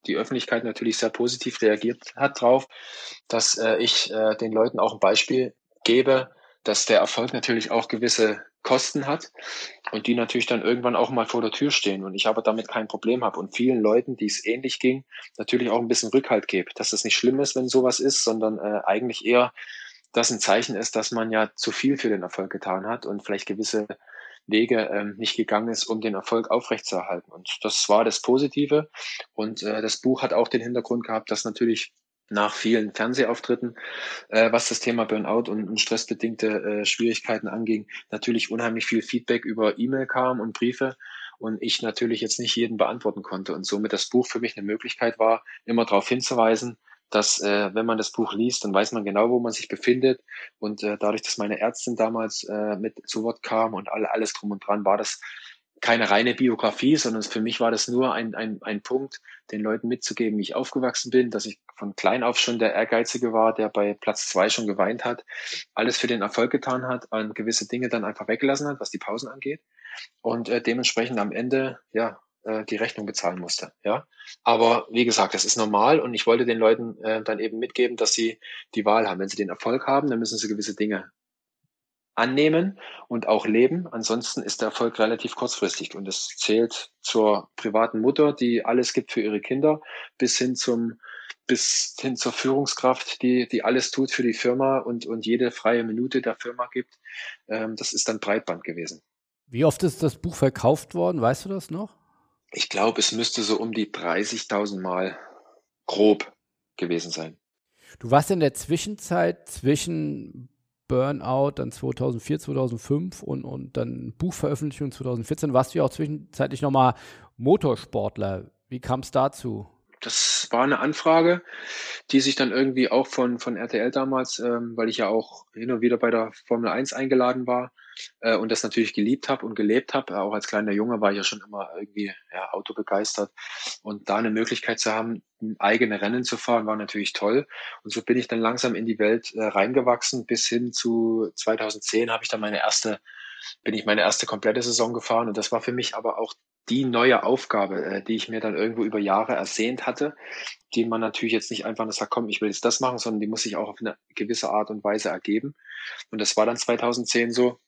die Öffentlichkeit natürlich sehr positiv reagiert hat drauf, dass äh, ich äh, den Leuten auch ein Beispiel gebe, dass der Erfolg natürlich auch gewisse Kosten hat und die natürlich dann irgendwann auch mal vor der Tür stehen und ich aber damit kein Problem habe und vielen Leuten, die es ähnlich ging, natürlich auch ein bisschen Rückhalt gebe, dass das nicht schlimm ist, wenn sowas ist, sondern äh, eigentlich eher das ein Zeichen ist, dass man ja zu viel für den Erfolg getan hat und vielleicht gewisse Wege ähm, nicht gegangen ist, um den Erfolg aufrechtzuerhalten. Und das war das Positive. Und äh, das Buch hat auch den Hintergrund gehabt, dass natürlich nach vielen Fernsehauftritten, äh, was das Thema Burnout und, und stressbedingte äh, Schwierigkeiten anging, natürlich unheimlich viel Feedback über E-Mail kam und Briefe und ich natürlich jetzt nicht jeden beantworten konnte und somit das Buch für mich eine Möglichkeit war, immer darauf hinzuweisen, dass äh, wenn man das Buch liest, dann weiß man genau, wo man sich befindet und äh, dadurch, dass meine Ärztin damals äh, mit zu Wort kam und alle, alles drum und dran, war das keine reine Biografie, sondern für mich war das nur ein, ein, ein Punkt, den Leuten mitzugeben, wie ich aufgewachsen bin, dass ich von klein auf schon der Ehrgeizige war, der bei Platz zwei schon geweint hat, alles für den Erfolg getan hat, und gewisse Dinge dann einfach weggelassen hat, was die Pausen angeht und äh, dementsprechend am Ende ja äh, die Rechnung bezahlen musste. Ja, aber wie gesagt, das ist normal und ich wollte den Leuten äh, dann eben mitgeben, dass sie die Wahl haben. Wenn sie den Erfolg haben, dann müssen sie gewisse Dinge annehmen und auch leben. Ansonsten ist der Erfolg relativ kurzfristig und es zählt zur privaten Mutter, die alles gibt für ihre Kinder, bis hin zum bis hin zur Führungskraft, die, die alles tut für die Firma und, und jede freie Minute der Firma gibt. Ähm, das ist dann Breitband gewesen. Wie oft ist das Buch verkauft worden? Weißt du das noch? Ich glaube, es müsste so um die 30.000 Mal grob gewesen sein. Du warst in der Zwischenzeit zwischen Burnout, dann 2004, 2005 und, und dann Buchveröffentlichung 2014. Warst du ja auch zwischenzeitlich nochmal Motorsportler. Wie kam es dazu? Das war eine Anfrage, die sich dann irgendwie auch von, von RTL damals, ähm, weil ich ja auch hin und wieder bei der Formel 1 eingeladen war, äh, und das natürlich geliebt habe und gelebt habe. Auch als kleiner Junge war ich ja schon immer irgendwie ja, Auto begeistert. Und da eine Möglichkeit zu haben, eigene Rennen zu fahren, war natürlich toll. Und so bin ich dann langsam in die Welt äh, reingewachsen. Bis hin zu 2010 habe ich dann meine erste, bin ich meine erste komplette Saison gefahren. Und das war für mich aber auch die neue Aufgabe, äh, die ich mir dann irgendwo über Jahre ersehnt hatte, die man natürlich jetzt nicht einfach nur sagt, komm, ich will jetzt das machen, sondern die muss sich auch auf eine gewisse Art und Weise ergeben. Und das war dann 2010 so,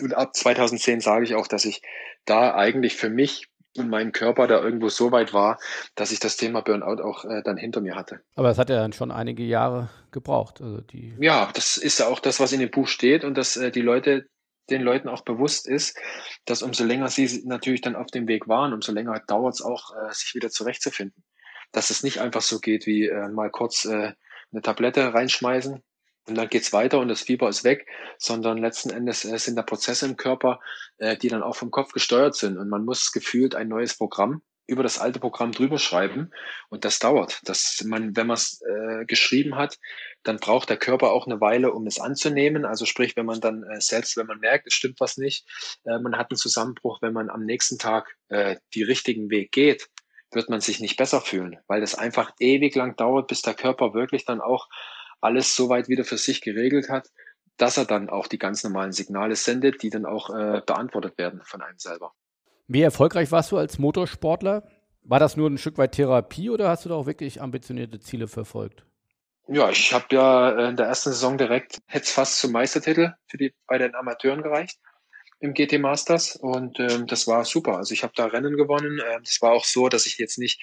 und ab 2010 sage ich auch, dass ich da eigentlich für mich und meinen Körper da irgendwo so weit war, dass ich das Thema Burnout auch äh, dann hinter mir hatte. Aber es hat ja dann schon einige Jahre gebraucht. Also die ja, das ist ja auch das, was in dem Buch steht und dass äh, die Leute den Leuten auch bewusst ist, dass umso länger sie natürlich dann auf dem Weg waren, umso länger dauert es auch, äh, sich wieder zurechtzufinden. Dass es nicht einfach so geht wie äh, mal kurz äh, eine Tablette reinschmeißen und dann geht's weiter und das Fieber ist weg, sondern letzten Endes äh, sind da Prozesse im Körper, äh, die dann auch vom Kopf gesteuert sind. Und man muss gefühlt ein neues Programm über das alte Programm drüber schreiben. Und das dauert. Das man, wenn man es äh, geschrieben hat, dann braucht der Körper auch eine Weile, um es anzunehmen. Also sprich, wenn man dann äh, selbst, wenn man merkt, es stimmt was nicht, äh, man hat einen Zusammenbruch, wenn man am nächsten Tag äh, die richtigen Weg geht, wird man sich nicht besser fühlen, weil es einfach ewig lang dauert, bis der Körper wirklich dann auch alles soweit wieder für sich geregelt hat, dass er dann auch die ganz normalen Signale sendet, die dann auch äh, beantwortet werden von einem selber. Wie erfolgreich warst du als Motorsportler? War das nur ein Stück weit Therapie oder hast du da auch wirklich ambitionierte Ziele verfolgt? Ja, ich habe ja in der ersten Saison direkt, es fast zum Meistertitel für die bei den Amateuren gereicht im GT Masters und ähm, das war super. Also ich habe da Rennen gewonnen. Ähm, das war auch so, dass ich jetzt nicht,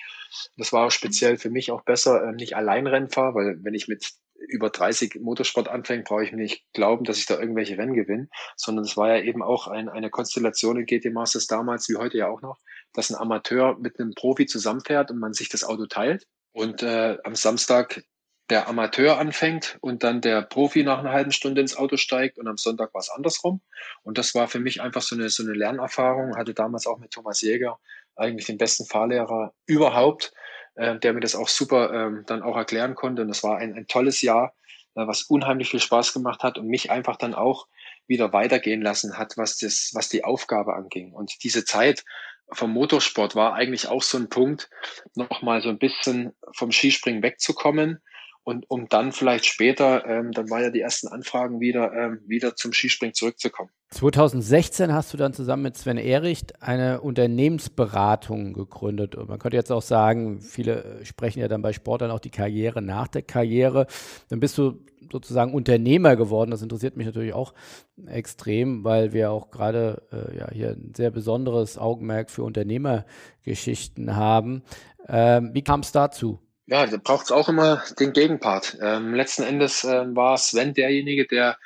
das war auch speziell für mich auch besser, ähm, nicht allein Rennen fahre, weil wenn ich mit über 30 Motorsport anfange, brauche ich mir nicht glauben, dass ich da irgendwelche Rennen gewinne, sondern es war ja eben auch ein, eine Konstellation in GT Masters damals, wie heute ja auch noch, dass ein Amateur mit einem Profi zusammenfährt und man sich das Auto teilt. Und äh, am Samstag der Amateur anfängt und dann der Profi nach einer halben Stunde ins Auto steigt und am Sonntag war es andersrum. Und das war für mich einfach so eine, so eine Lernerfahrung. Hatte damals auch mit Thomas Jäger eigentlich den besten Fahrlehrer überhaupt, äh, der mir das auch super ähm, dann auch erklären konnte. Und das war ein, ein tolles Jahr, äh, was unheimlich viel Spaß gemacht hat und mich einfach dann auch wieder weitergehen lassen hat, was das, was die Aufgabe anging. Und diese Zeit vom Motorsport war eigentlich auch so ein Punkt, nochmal so ein bisschen vom Skispringen wegzukommen und um dann vielleicht später, ähm, dann war ja die ersten Anfragen wieder, ähm, wieder zum Skispringen zurückzukommen. 2016 hast du dann zusammen mit Sven Ehricht eine Unternehmensberatung gegründet. Und man könnte jetzt auch sagen, viele sprechen ja dann bei Sportlern auch die Karriere nach der Karriere. Dann bist du sozusagen Unternehmer geworden. Das interessiert mich natürlich auch extrem, weil wir auch gerade äh, ja, hier ein sehr besonderes Augenmerk für Unternehmergeschichten haben. Ähm, wie kam es dazu? Ja, da braucht es auch immer den Gegenpart. Ähm, letzten Endes äh, war Sven derjenige, der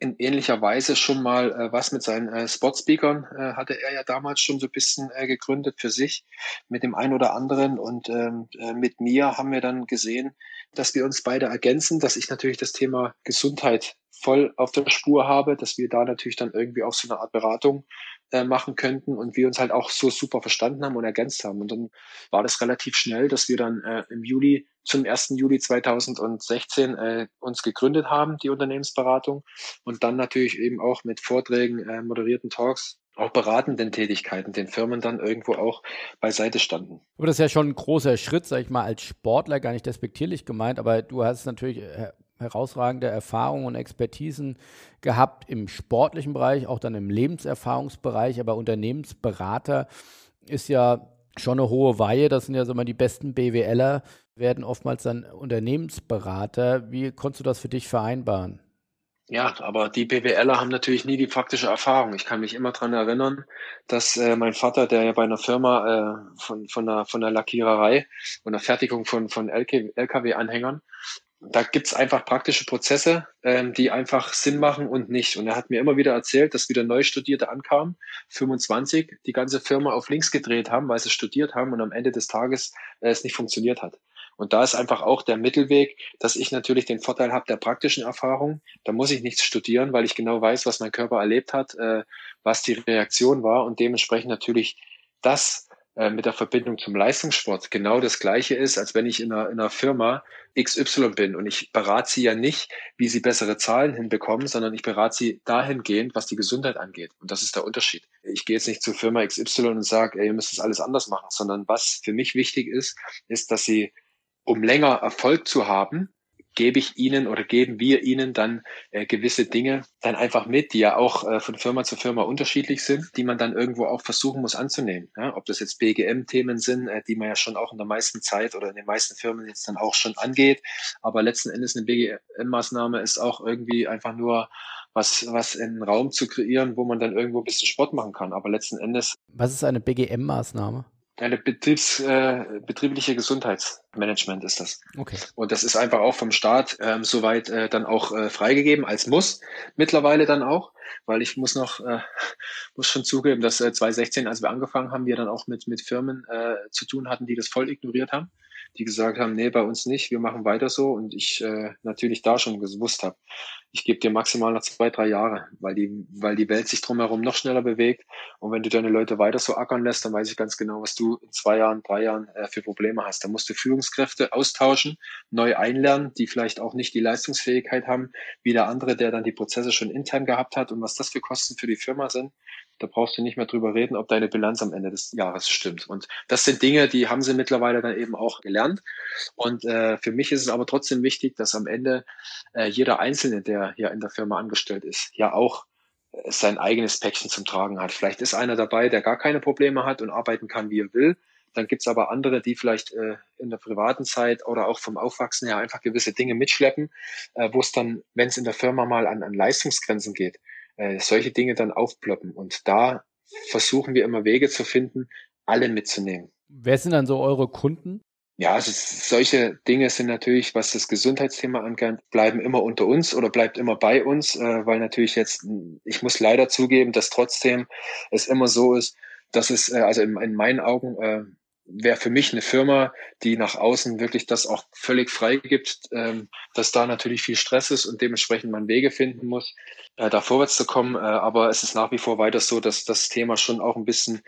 in ähnlicher Weise schon mal äh, was mit seinen äh, Sportspeakern äh, hatte er ja damals schon so ein bisschen äh, gegründet für sich mit dem einen oder anderen und ähm, äh, mit mir haben wir dann gesehen, dass wir uns beide ergänzen, dass ich natürlich das Thema Gesundheit voll auf der Spur habe, dass wir da natürlich dann irgendwie auch so eine Art Beratung äh, machen könnten und wir uns halt auch so super verstanden haben und ergänzt haben. Und dann war das relativ schnell, dass wir dann äh, im Juli, zum 1. Juli 2016 äh, uns gegründet haben, die Unternehmensberatung und dann natürlich eben auch mit Vorträgen, äh, moderierten Talks auch beratenden Tätigkeiten den Firmen dann irgendwo auch beiseite standen. Aber das ist ja schon ein großer Schritt, sag ich mal, als Sportler, gar nicht despektierlich gemeint, aber du hast natürlich äh, herausragende Erfahrungen und Expertisen gehabt im sportlichen Bereich, auch dann im Lebenserfahrungsbereich, aber Unternehmensberater ist ja schon eine hohe Weihe. Das sind ja so mal die besten BWLer, werden oftmals dann Unternehmensberater. Wie konntest du das für dich vereinbaren? Ja, aber die BWLer haben natürlich nie die praktische Erfahrung. Ich kann mich immer dran erinnern, dass äh, mein Vater, der ja bei einer Firma äh, von, von, der, von der Lackiererei und der Fertigung von, von LKW-Anhängern da gibt's einfach praktische Prozesse, ähm, die einfach Sinn machen und nicht. Und er hat mir immer wieder erzählt, dass wieder Neustudierte ankamen, 25, die ganze Firma auf links gedreht haben, weil sie studiert haben und am Ende des Tages äh, es nicht funktioniert hat. Und da ist einfach auch der Mittelweg, dass ich natürlich den Vorteil habe der praktischen Erfahrung. Da muss ich nichts studieren, weil ich genau weiß, was mein Körper erlebt hat, äh, was die Reaktion war und dementsprechend natürlich das äh, mit der Verbindung zum Leistungssport genau das gleiche ist, als wenn ich in einer, in einer Firma XY bin und ich berate sie ja nicht, wie sie bessere Zahlen hinbekommen, sondern ich berate sie dahingehend, was die Gesundheit angeht. Und das ist der Unterschied. Ich gehe jetzt nicht zur Firma XY und sage, ey, ihr müsst das alles anders machen, sondern was für mich wichtig ist, ist, dass sie, um länger Erfolg zu haben, gebe ich Ihnen oder geben wir Ihnen dann äh, gewisse Dinge dann einfach mit, die ja auch äh, von Firma zu Firma unterschiedlich sind, die man dann irgendwo auch versuchen muss anzunehmen. Ja? Ob das jetzt BGM-Themen sind, äh, die man ja schon auch in der meisten Zeit oder in den meisten Firmen jetzt dann auch schon angeht. Aber letzten Endes eine BGM-Maßnahme ist auch irgendwie einfach nur was, was in einen Raum zu kreieren, wo man dann irgendwo ein bisschen Sport machen kann. Aber letzten Endes. Was ist eine BGM-Maßnahme? Eine Betriebs, äh, betriebliche Gesundheitsmanagement ist das. Okay. Und das ist einfach auch vom Staat ähm, soweit äh, dann auch äh, freigegeben als Muss. Mittlerweile dann auch, weil ich muss noch, äh, [laughs] muss schon zugeben, dass äh, 2016, als wir angefangen haben, wir dann auch mit, mit Firmen äh, zu tun hatten, die das voll ignoriert haben die gesagt haben, nee, bei uns nicht, wir machen weiter so und ich äh, natürlich da schon gewusst habe, ich gebe dir maximal noch zwei, drei Jahre, weil die, weil die Welt sich drumherum noch schneller bewegt und wenn du deine Leute weiter so ackern lässt, dann weiß ich ganz genau, was du in zwei Jahren, drei Jahren äh, für Probleme hast. Da musst du Führungskräfte austauschen, neu einlernen, die vielleicht auch nicht die Leistungsfähigkeit haben, wie der andere, der dann die Prozesse schon intern gehabt hat und was das für Kosten für die Firma sind. Da brauchst du nicht mehr drüber reden, ob deine Bilanz am Ende des Jahres stimmt. Und das sind Dinge, die haben sie mittlerweile dann eben auch gelernt. Und äh, für mich ist es aber trotzdem wichtig, dass am Ende äh, jeder Einzelne, der hier in der Firma angestellt ist, ja auch äh, sein eigenes Päckchen zum Tragen hat. Vielleicht ist einer dabei, der gar keine Probleme hat und arbeiten kann, wie er will Dann gibt's aber andere, die vielleicht äh, in der privaten Zeit oder auch vom Aufwachsen her einfach gewisse Dinge mitschleppen, äh, wo es dann, wenn es in der Firma mal an, an Leistungsgrenzen geht, äh, solche Dinge dann aufploppen. Und da versuchen wir immer Wege zu finden, alle mitzunehmen. Wer sind dann so eure Kunden? Ja, also solche Dinge sind natürlich, was das Gesundheitsthema angeht, bleiben immer unter uns oder bleibt immer bei uns, äh, weil natürlich jetzt, ich muss leider zugeben, dass trotzdem es immer so ist, dass es, äh, also in, in meinen Augen, wäre für mich eine Firma, die nach außen wirklich das auch völlig frei gibt, ähm, dass da natürlich viel Stress ist und dementsprechend man Wege finden muss, äh, da vorwärts zu kommen. Äh, aber es ist nach wie vor weiter so, dass das Thema schon auch ein bisschen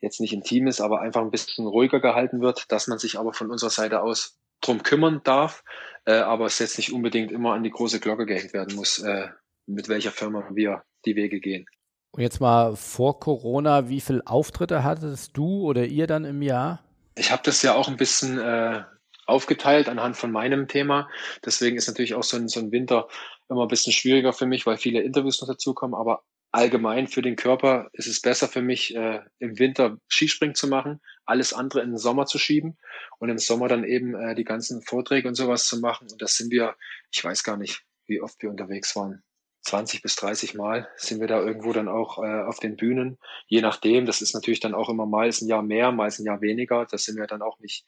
jetzt nicht intim ist, aber einfach ein bisschen ruhiger gehalten wird, dass man sich aber von unserer Seite aus drum kümmern darf, äh, aber es jetzt nicht unbedingt immer an die große Glocke gehängt werden muss, äh, mit welcher Firma wir die Wege gehen. Und jetzt mal vor Corona, wie viele Auftritte hattest du oder ihr dann im Jahr? Ich habe das ja auch ein bisschen äh, aufgeteilt anhand von meinem Thema. Deswegen ist natürlich auch so ein, so ein Winter immer ein bisschen schwieriger für mich, weil viele Interviews noch dazukommen. Aber allgemein für den Körper ist es besser für mich, äh, im Winter Skispringen zu machen, alles andere in den Sommer zu schieben und im Sommer dann eben äh, die ganzen Vorträge und sowas zu machen. Und das sind wir, ich weiß gar nicht, wie oft wir unterwegs waren. 20 bis 30 Mal sind wir da irgendwo dann auch äh, auf den Bühnen. Je nachdem, das ist natürlich dann auch immer mal ein Jahr mehr, mal ein Jahr weniger. Das sind wir dann auch nicht,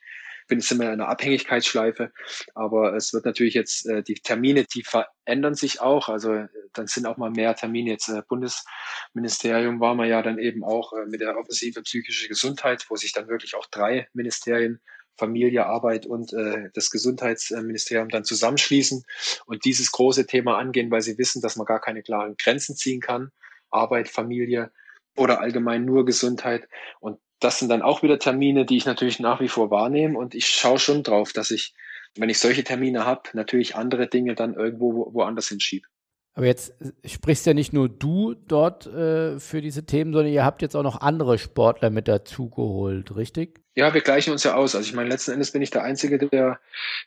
bin sind wir in einer Abhängigkeitsschleife. Aber es wird natürlich jetzt, äh, die Termine, die verändern sich auch. Also dann sind auch mal mehr Termine. Jetzt äh, Bundesministerium war man ja dann eben auch äh, mit der Offensive psychische Gesundheit, wo sich dann wirklich auch drei Ministerien Familie, Arbeit und äh, das Gesundheitsministerium dann zusammenschließen und dieses große Thema angehen, weil sie wissen, dass man gar keine klaren Grenzen ziehen kann. Arbeit, Familie oder allgemein nur Gesundheit. Und das sind dann auch wieder Termine, die ich natürlich nach wie vor wahrnehme. Und ich schaue schon drauf, dass ich, wenn ich solche Termine habe, natürlich andere Dinge dann irgendwo woanders hinschiebe. Aber jetzt sprichst ja nicht nur du dort äh, für diese Themen, sondern ihr habt jetzt auch noch andere Sportler mit dazugeholt, richtig? Ja, wir gleichen uns ja aus. Also ich meine, letzten Endes bin ich der Einzige, der,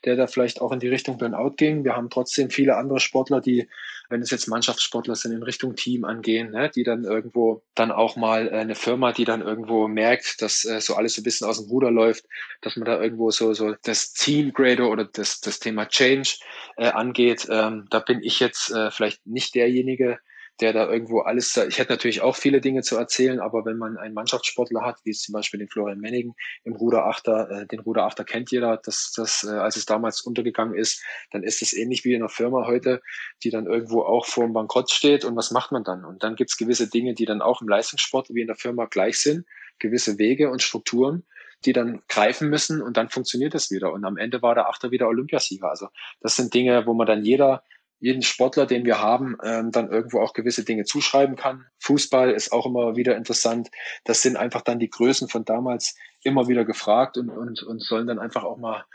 der da vielleicht auch in die Richtung Burnout ging. Wir haben trotzdem viele andere Sportler, die, wenn es jetzt Mannschaftssportler sind, in Richtung Team angehen, ne, die dann irgendwo dann auch mal äh, eine Firma, die dann irgendwo merkt, dass äh, so alles so ein bisschen aus dem Ruder läuft, dass man da irgendwo so, so das Team Grader oder das, das Thema Change äh, angeht. Ähm, da bin ich jetzt äh, vielleicht nicht derjenige, der da irgendwo alles, ich hätte natürlich auch viele Dinge zu erzählen, aber wenn man einen Mannschaftssportler hat, wie zum Beispiel den Florian Mennigen im Ruderachter, äh, den Ruderachter kennt jeder, dass das, äh, als es damals untergegangen ist, dann ist es ähnlich wie in einer Firma heute, die dann irgendwo auch vor dem Bankrott steht und was macht man dann? Und dann gibt es gewisse Dinge, die dann auch im Leistungssport wie in der Firma gleich sind, gewisse Wege und Strukturen, die dann greifen müssen und dann funktioniert es wieder. Und am Ende war der Achter wieder Olympiasieger. Also das sind Dinge, wo man dann jeder jeden Sportler, den wir haben, ähm, dann irgendwo auch gewisse Dinge zuschreiben kann. Fußball ist auch immer wieder interessant. Das sind einfach dann die Größen von damals immer wieder gefragt und, und, und sollen dann einfach auch mal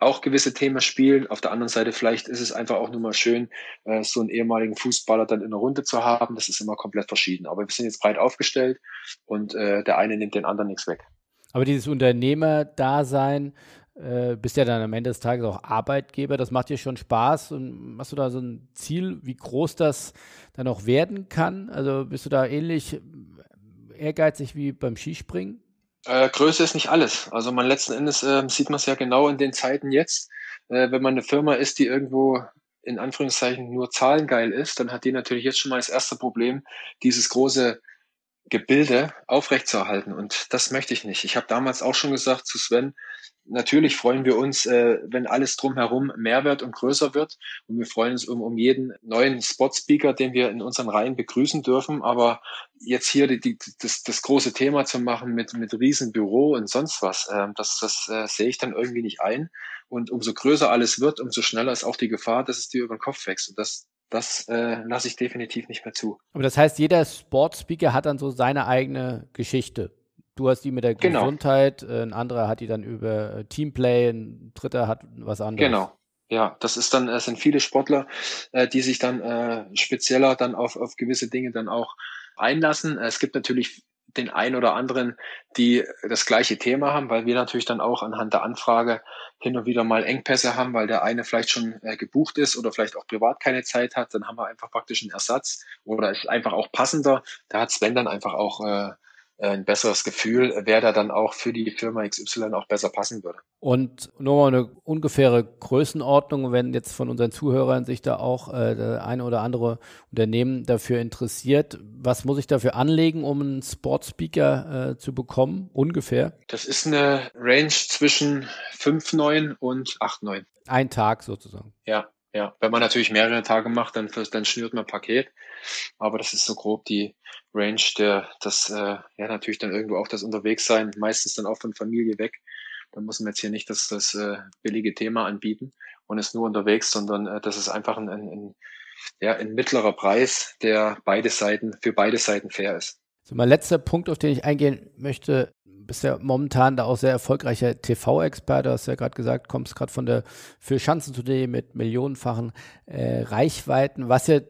auch gewisse Themen spielen. Auf der anderen Seite vielleicht ist es einfach auch nur mal schön, äh, so einen ehemaligen Fußballer dann in der Runde zu haben. Das ist immer komplett verschieden. Aber wir sind jetzt breit aufgestellt und äh, der eine nimmt den anderen nichts weg. Aber dieses Unternehmerdasein, äh, bist ja dann am Ende des Tages auch Arbeitgeber. Das macht dir schon Spaß. Und hast du da so ein Ziel, wie groß das dann auch werden kann? Also bist du da ähnlich ehrgeizig wie beim Skispringen? Äh, Größe ist nicht alles. Also man letzten Endes äh, sieht man es ja genau in den Zeiten jetzt. Äh, wenn man eine Firma ist, die irgendwo in Anführungszeichen nur zahlengeil ist, dann hat die natürlich jetzt schon mal das erste Problem, dieses große Gebilde aufrechtzuerhalten. Und das möchte ich nicht. Ich habe damals auch schon gesagt zu Sven, natürlich freuen wir uns, äh, wenn alles drumherum mehr wird und größer wird. Und wir freuen uns um, um jeden neuen Spot-Speaker, den wir in unseren Reihen begrüßen dürfen. Aber jetzt hier die, die, das, das große Thema zu machen mit, mit Riesenbüro und sonst was, äh, das, das äh, sehe ich dann irgendwie nicht ein. Und umso größer alles wird, umso schneller ist auch die Gefahr, dass es dir über den Kopf wächst. Und das, das äh, lasse ich definitiv nicht mehr zu. Aber das heißt, jeder Sportspeaker hat dann so seine eigene Geschichte. Du hast die mit der genau. Gesundheit, äh, ein anderer hat die dann über äh, Teamplay, ein dritter hat was anderes. Genau. Ja, das ist dann, es sind viele Sportler, äh, die sich dann äh, spezieller dann auf, auf gewisse Dinge dann auch einlassen. Es gibt natürlich den einen oder anderen, die das gleiche Thema haben, weil wir natürlich dann auch anhand der Anfrage hin und wieder mal Engpässe haben, weil der eine vielleicht schon äh, gebucht ist oder vielleicht auch privat keine Zeit hat, dann haben wir einfach praktisch einen Ersatz oder ist einfach auch passender. Da hat Sven dann einfach auch äh, ein besseres Gefühl, wer da dann auch für die Firma XY auch besser passen würde. Und nur mal eine ungefähre Größenordnung, wenn jetzt von unseren Zuhörern sich da auch äh, der eine oder andere Unternehmen dafür interessiert, was muss ich dafür anlegen, um einen Sportspeaker äh, zu bekommen, ungefähr? Das ist eine Range zwischen 5,9 und 8,9. Ein Tag sozusagen. Ja, ja. Wenn man natürlich mehrere Tage macht, dann, dann schnürt man Paket. Aber das ist so grob die Range, der das äh, ja natürlich dann irgendwo auch das Unterwegssein, meistens dann auch von Familie weg. Da muss man jetzt hier nicht das, das äh, billige Thema anbieten und ist nur unterwegs, sondern äh, das ist einfach ein, ein, ein, ja, ein mittlerer Preis, der beide Seiten, für beide Seiten fair ist. So, mein letzter Punkt, auf den ich eingehen möchte, bist ja momentan da auch sehr erfolgreicher TV-Experte, hast ja gerade gesagt, kommst gerade von der für Schanzen Today mit millionenfachen äh, Reichweiten, was ja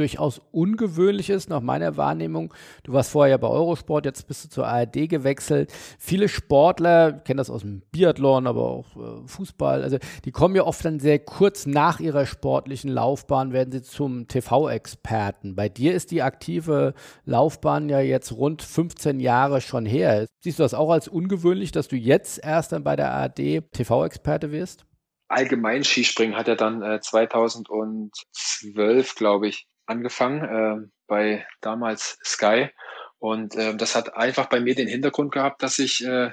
durchaus ungewöhnlich ist, nach meiner Wahrnehmung. Du warst vorher ja bei Eurosport, jetzt bist du zur ARD gewechselt. Viele Sportler, ich kenne das aus dem Biathlon, aber auch äh, Fußball, also die kommen ja oft dann sehr kurz nach ihrer sportlichen Laufbahn, werden sie zum TV-Experten. Bei dir ist die aktive Laufbahn ja jetzt rund 15 Jahre schon her. Siehst du das auch als ungewöhnlich, dass du jetzt erst dann bei der ARD TV-Experte wirst? Allgemein Skispringen hat er dann äh, 2012, glaube ich, angefangen äh, bei damals Sky. Und äh, das hat einfach bei mir den Hintergrund gehabt, dass ich äh,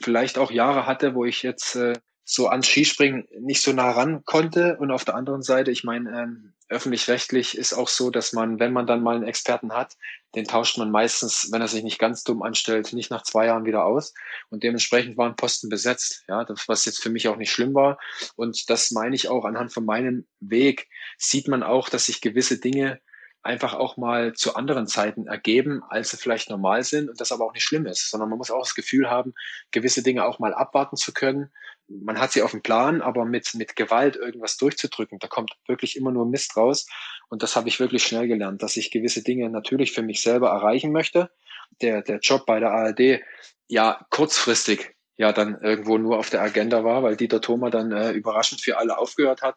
vielleicht auch Jahre hatte, wo ich jetzt äh, so ans Skispringen nicht so nah ran konnte. Und auf der anderen Seite, ich meine, ähm, öffentlich-rechtlich ist auch so, dass man, wenn man dann mal einen Experten hat, den tauscht man meistens, wenn er sich nicht ganz dumm anstellt, nicht nach zwei Jahren wieder aus. Und dementsprechend waren Posten besetzt, ja, das, was jetzt für mich auch nicht schlimm war. Und das meine ich auch anhand von meinem Weg, sieht man auch, dass sich gewisse Dinge einfach auch mal zu anderen Zeiten ergeben, als sie vielleicht normal sind und das aber auch nicht schlimm ist, sondern man muss auch das Gefühl haben, gewisse Dinge auch mal abwarten zu können. Man hat sie auf dem Plan, aber mit, mit Gewalt irgendwas durchzudrücken, da kommt wirklich immer nur Mist raus. Und das habe ich wirklich schnell gelernt, dass ich gewisse Dinge natürlich für mich selber erreichen möchte. Der, der Job bei der ARD ja kurzfristig ja dann irgendwo nur auf der Agenda war, weil Dieter Thoma dann äh, überraschend für alle aufgehört hat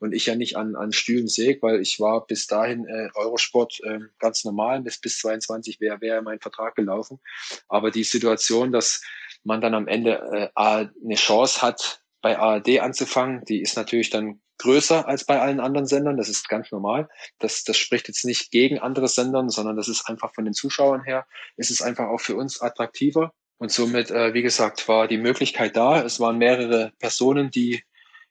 und ich ja nicht an, an Stühlen säg, weil ich war bis dahin äh, Eurosport äh, ganz normal, bis bis 22 wäre wäre mein Vertrag gelaufen. Aber die Situation, dass man dann am Ende äh, eine Chance hat, bei ARD anzufangen, die ist natürlich dann größer als bei allen anderen Sendern. Das ist ganz normal. Das, das spricht jetzt nicht gegen andere Sendern, sondern das ist einfach von den Zuschauern her, ist es einfach auch für uns attraktiver. Und somit, äh, wie gesagt, war die Möglichkeit da. Es waren mehrere Personen, die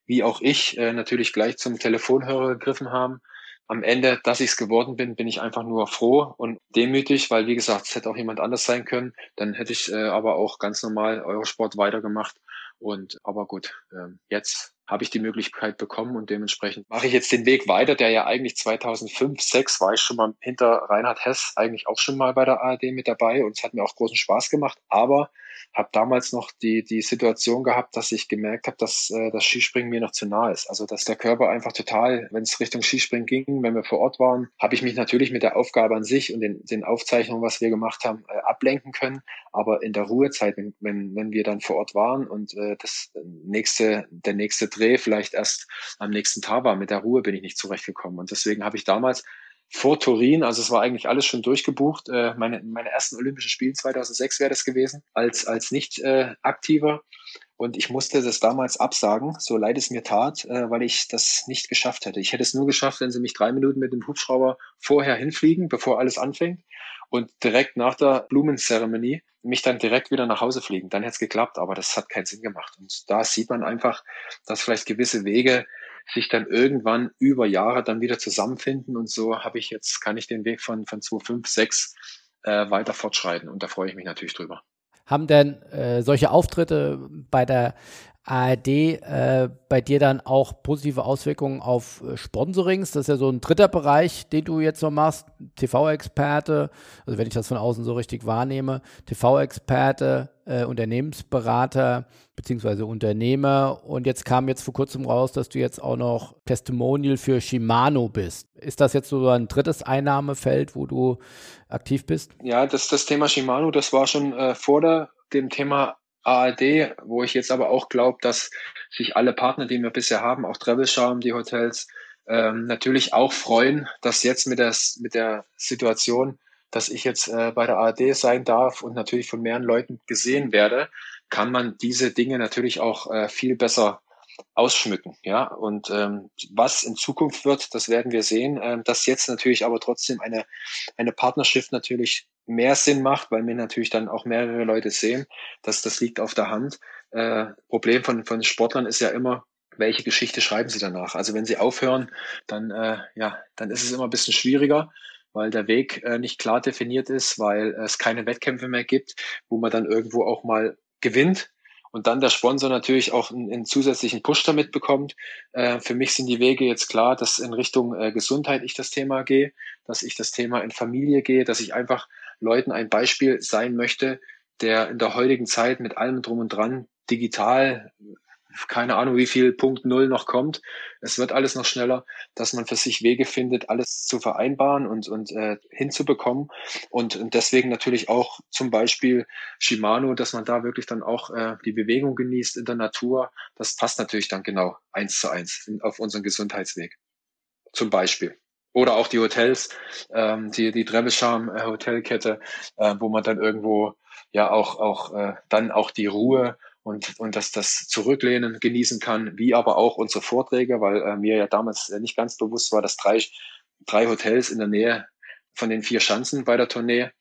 wie auch ich äh, natürlich gleich zum Telefonhörer gegriffen haben. Am Ende, dass ich es geworden bin, bin ich einfach nur froh und demütig, weil wie gesagt, es hätte auch jemand anders sein können. Dann hätte ich äh, aber auch ganz normal Eurosport weitergemacht. Und aber gut, äh, jetzt habe ich die Möglichkeit bekommen und dementsprechend mache ich jetzt den Weg weiter, der ja eigentlich 2005, 6 war ich schon mal hinter Reinhard Hess eigentlich auch schon mal bei der ARD mit dabei und es hat mir auch großen Spaß gemacht, aber habe damals noch die, die Situation gehabt, dass ich gemerkt habe, dass äh, das Skispringen mir noch zu nah ist. Also dass der Körper einfach total, wenn es Richtung Skispringen ging, wenn wir vor Ort waren, habe ich mich natürlich mit der Aufgabe an sich und den, den Aufzeichnungen, was wir gemacht haben, äh, ablenken können. Aber in der Ruhezeit, wenn, wenn, wenn wir dann vor Ort waren und äh, das nächste, der nächste Dreh vielleicht erst am nächsten Tag war, mit der Ruhe bin ich nicht zurechtgekommen. Und deswegen habe ich damals vor Turin, also es war eigentlich alles schon durchgebucht. Äh, meine, meine ersten Olympischen Spiele 2006 wäre das gewesen, als, als nicht äh, aktiver. Und ich musste das damals absagen, so leid es mir tat, äh, weil ich das nicht geschafft hätte. Ich hätte es nur geschafft, wenn sie mich drei Minuten mit dem Hubschrauber vorher hinfliegen, bevor alles anfängt. Und direkt nach der Blumenzeremonie mich dann direkt wieder nach Hause fliegen. Dann hätte es geklappt, aber das hat keinen Sinn gemacht. Und da sieht man einfach, dass vielleicht gewisse Wege sich dann irgendwann über Jahre dann wieder zusammenfinden. Und so habe ich jetzt, kann ich den Weg von, von 2,5, 6 äh, weiter fortschreiten. Und da freue ich mich natürlich drüber. Haben denn äh, solche Auftritte bei der ARD äh, bei dir dann auch positive Auswirkungen auf äh, Sponsorings? Das ist ja so ein dritter Bereich, den du jetzt noch machst. TV-Experte, also wenn ich das von außen so richtig wahrnehme, TV-Experte, äh, Unternehmensberater beziehungsweise Unternehmer. Und jetzt kam jetzt vor kurzem raus, dass du jetzt auch noch Testimonial für Shimano bist. Ist das jetzt so ein drittes Einnahmefeld, wo du aktiv bist? Ja, das, das Thema Shimano, das war schon äh, vor der, dem Thema ARD, wo ich jetzt aber auch glaube, dass sich alle Partner, die wir bisher haben, auch Travel die Hotels, ähm, natürlich auch freuen, dass jetzt mit der, mit der Situation dass ich jetzt äh, bei der ARD sein darf und natürlich von mehreren Leuten gesehen werde, kann man diese Dinge natürlich auch äh, viel besser ausschmücken. Ja, und ähm, was in Zukunft wird, das werden wir sehen. Ähm, dass jetzt natürlich aber trotzdem eine, eine Partnerschaft natürlich mehr Sinn macht, weil wir natürlich dann auch mehrere Leute sehen. dass das liegt auf der Hand. Äh, Problem von, von Sportlern ist ja immer, welche Geschichte schreiben sie danach? Also wenn sie aufhören, dann, äh, ja, dann ist es immer ein bisschen schwieriger, weil der Weg äh, nicht klar definiert ist, weil es keine Wettkämpfe mehr gibt, wo man dann irgendwo auch mal gewinnt und dann der Sponsor natürlich auch einen, einen zusätzlichen Push damit bekommt. Äh, für mich sind die Wege jetzt klar, dass in Richtung äh, Gesundheit ich das Thema gehe, dass ich das Thema in Familie gehe, dass ich einfach Leuten ein Beispiel sein möchte, der in der heutigen Zeit mit allem drum und dran digital keine Ahnung, wie viel Punkt Null noch kommt. Es wird alles noch schneller, dass man für sich Wege findet, alles zu vereinbaren und, und äh, hinzubekommen. Und, und deswegen natürlich auch zum Beispiel Shimano, dass man da wirklich dann auch äh, die Bewegung genießt in der Natur. Das passt natürlich dann genau eins zu eins in, auf unseren Gesundheitsweg. Zum Beispiel. Oder auch die Hotels, ähm, die, die Trebescham äh, Hotelkette, äh, wo man dann irgendwo ja auch, auch äh, dann auch die Ruhe und, und dass das Zurücklehnen genießen kann, wie aber auch unsere Vorträge, weil äh, mir ja damals äh, nicht ganz bewusst war, dass drei, drei Hotels in der Nähe von den vier Schanzen bei der Tournee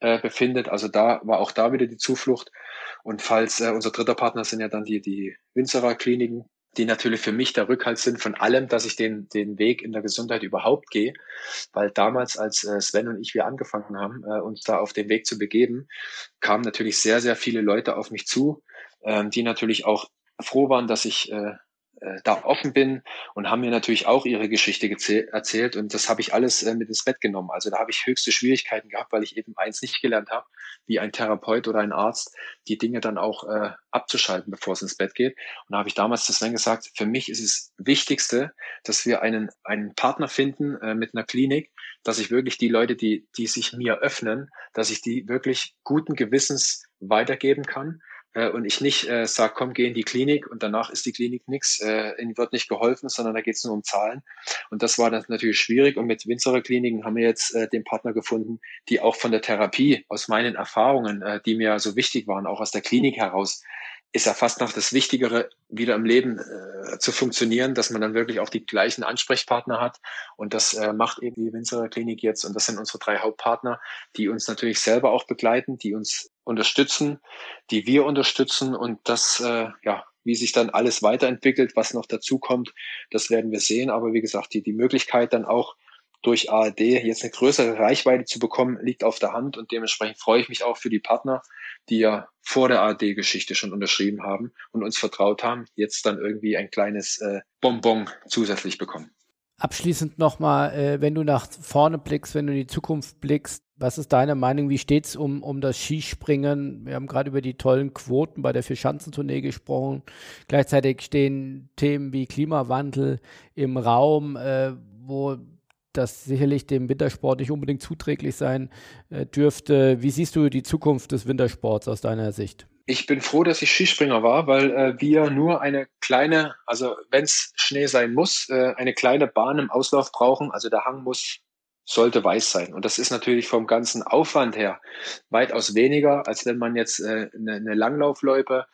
äh, befindet. Also da war auch da wieder die Zuflucht. Und falls äh, unser dritter Partner sind ja dann die, die Winzerer Kliniken, die natürlich für mich der Rückhalt sind von allem, dass ich den, den Weg in der Gesundheit überhaupt gehe. Weil damals, als äh, Sven und ich wir angefangen haben, äh, uns da auf den Weg zu begeben, kamen natürlich sehr, sehr viele Leute auf mich zu, ähm, die natürlich auch froh waren, dass ich äh, äh, da offen bin und haben mir natürlich auch ihre Geschichte erzählt und das habe ich alles äh, mit ins Bett genommen. Also da habe ich höchste Schwierigkeiten gehabt, weil ich eben eins nicht gelernt habe, wie ein Therapeut oder ein Arzt, die Dinge dann auch äh, abzuschalten, bevor es ins Bett geht. Und da habe ich damals zu Sven gesagt, für mich ist es Wichtigste, dass wir einen, einen Partner finden äh, mit einer Klinik, dass ich wirklich die Leute, die, die sich mir öffnen, dass ich die wirklich guten Gewissens weitergeben kann äh, und ich nicht äh, sage, komm, geh in die Klinik und danach ist die Klinik nichts, äh, ihnen wird nicht geholfen, sondern da geht es nur um Zahlen. Und das war dann natürlich schwierig. Und mit Winzerer Kliniken haben wir jetzt äh, den Partner gefunden, die auch von der Therapie, aus meinen Erfahrungen, äh, die mir so wichtig waren, auch aus der Klinik heraus, ist ja fast noch das Wichtigere, wieder im Leben äh, zu funktionieren, dass man dann wirklich auch die gleichen Ansprechpartner hat. Und das äh, macht eben die Winzerer Klinik jetzt. Und das sind unsere drei Hauptpartner, die uns natürlich selber auch begleiten, die uns unterstützen, die wir unterstützen. Und das, äh, ja, wie sich dann alles weiterentwickelt, was noch dazu kommt, das werden wir sehen. Aber wie gesagt, die, die Möglichkeit dann auch durch ARD jetzt eine größere Reichweite zu bekommen, liegt auf der Hand und dementsprechend freue ich mich auch für die Partner, die ja vor der ARD-Geschichte schon unterschrieben haben und uns vertraut haben, jetzt dann irgendwie ein kleines äh, Bonbon zusätzlich bekommen. Abschließend nochmal, äh, wenn du nach vorne blickst, wenn du in die Zukunft blickst, was ist deine Meinung? Wie steht es um, um das Skispringen? Wir haben gerade über die tollen Quoten bei der Vierschanzentournee gesprochen. Gleichzeitig stehen Themen wie Klimawandel im Raum, äh, wo das sicherlich dem Wintersport nicht unbedingt zuträglich sein äh, dürfte. Wie siehst du die Zukunft des Wintersports aus deiner Sicht? Ich bin froh, dass ich Skispringer war, weil äh, wir nur eine kleine, also wenn es Schnee sein muss, äh, eine kleine Bahn im Auslauf brauchen. Also der Hang muss sollte weiß sein. Und das ist natürlich vom ganzen Aufwand her weitaus weniger, als wenn man jetzt äh, eine, eine Langlaufloipe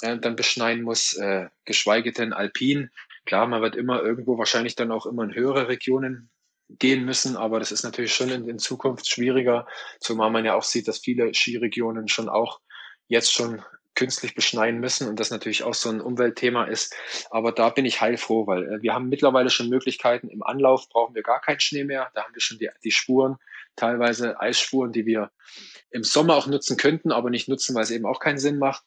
äh, dann beschneiden muss, äh, geschweige denn alpin. Klar, man wird immer irgendwo wahrscheinlich dann auch immer in höhere Regionen gehen müssen, aber das ist natürlich schon in, in Zukunft schwieriger, zumal man ja auch sieht, dass viele Skiregionen schon auch jetzt schon künstlich beschneien müssen und das natürlich auch so ein Umweltthema ist. Aber da bin ich heilfroh, weil äh, wir haben mittlerweile schon Möglichkeiten. Im Anlauf brauchen wir gar keinen Schnee mehr. Da haben wir schon die, die Spuren, teilweise Eisspuren, die wir im Sommer auch nutzen könnten, aber nicht nutzen, weil es eben auch keinen Sinn macht.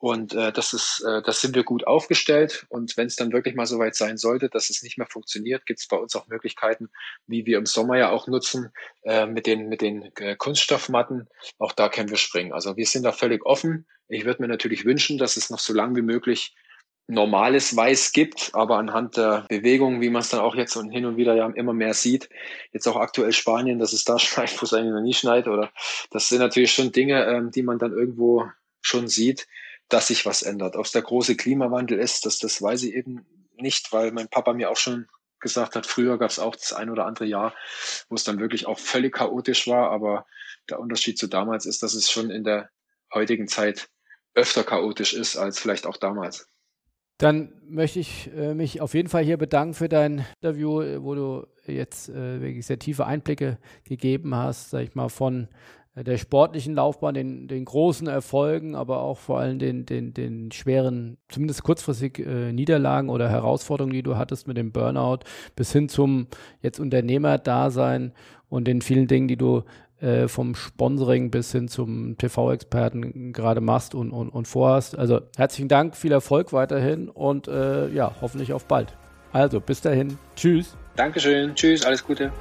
Und äh, das ist, äh, das sind wir gut aufgestellt. Und wenn es dann wirklich mal soweit sein sollte, dass es nicht mehr funktioniert, gibt es bei uns auch Möglichkeiten, wie wir im Sommer ja auch nutzen, äh, mit den, mit den äh, Kunststoffmatten. Auch da können wir springen. Also wir sind da völlig offen. Ich würde mir natürlich wünschen, dass es noch so lange wie möglich normales Weiß gibt, aber anhand der Bewegungen, wie man es dann auch jetzt und hin und wieder ja immer mehr sieht, jetzt auch aktuell Spanien, dass es da [laughs] schneit, wo es eigentlich noch nie schneit, oder das sind natürlich schon Dinge, ähm, die man dann irgendwo schon sieht dass sich was ändert. Ob es der große Klimawandel ist, das, das weiß ich eben nicht, weil mein Papa mir auch schon gesagt hat, früher gab es auch das ein oder andere Jahr, wo es dann wirklich auch völlig chaotisch war. Aber der Unterschied zu damals ist, dass es schon in der heutigen Zeit öfter chaotisch ist als vielleicht auch damals. Dann möchte ich äh, mich auf jeden Fall hier bedanken für dein Interview, wo du jetzt äh, wirklich sehr tiefe Einblicke gegeben hast, sag ich mal, von der sportlichen Laufbahn, den, den großen Erfolgen, aber auch vor allem den, den, den schweren, zumindest kurzfristig äh, Niederlagen oder Herausforderungen, die du hattest mit dem Burnout, bis hin zum jetzt Unternehmerdasein und den vielen Dingen, die du äh, vom Sponsoring bis hin zum TV-Experten gerade machst und, und, und vorhast. Also herzlichen Dank, viel Erfolg weiterhin und äh, ja, hoffentlich auf bald. Also bis dahin, tschüss. Dankeschön, tschüss, alles Gute.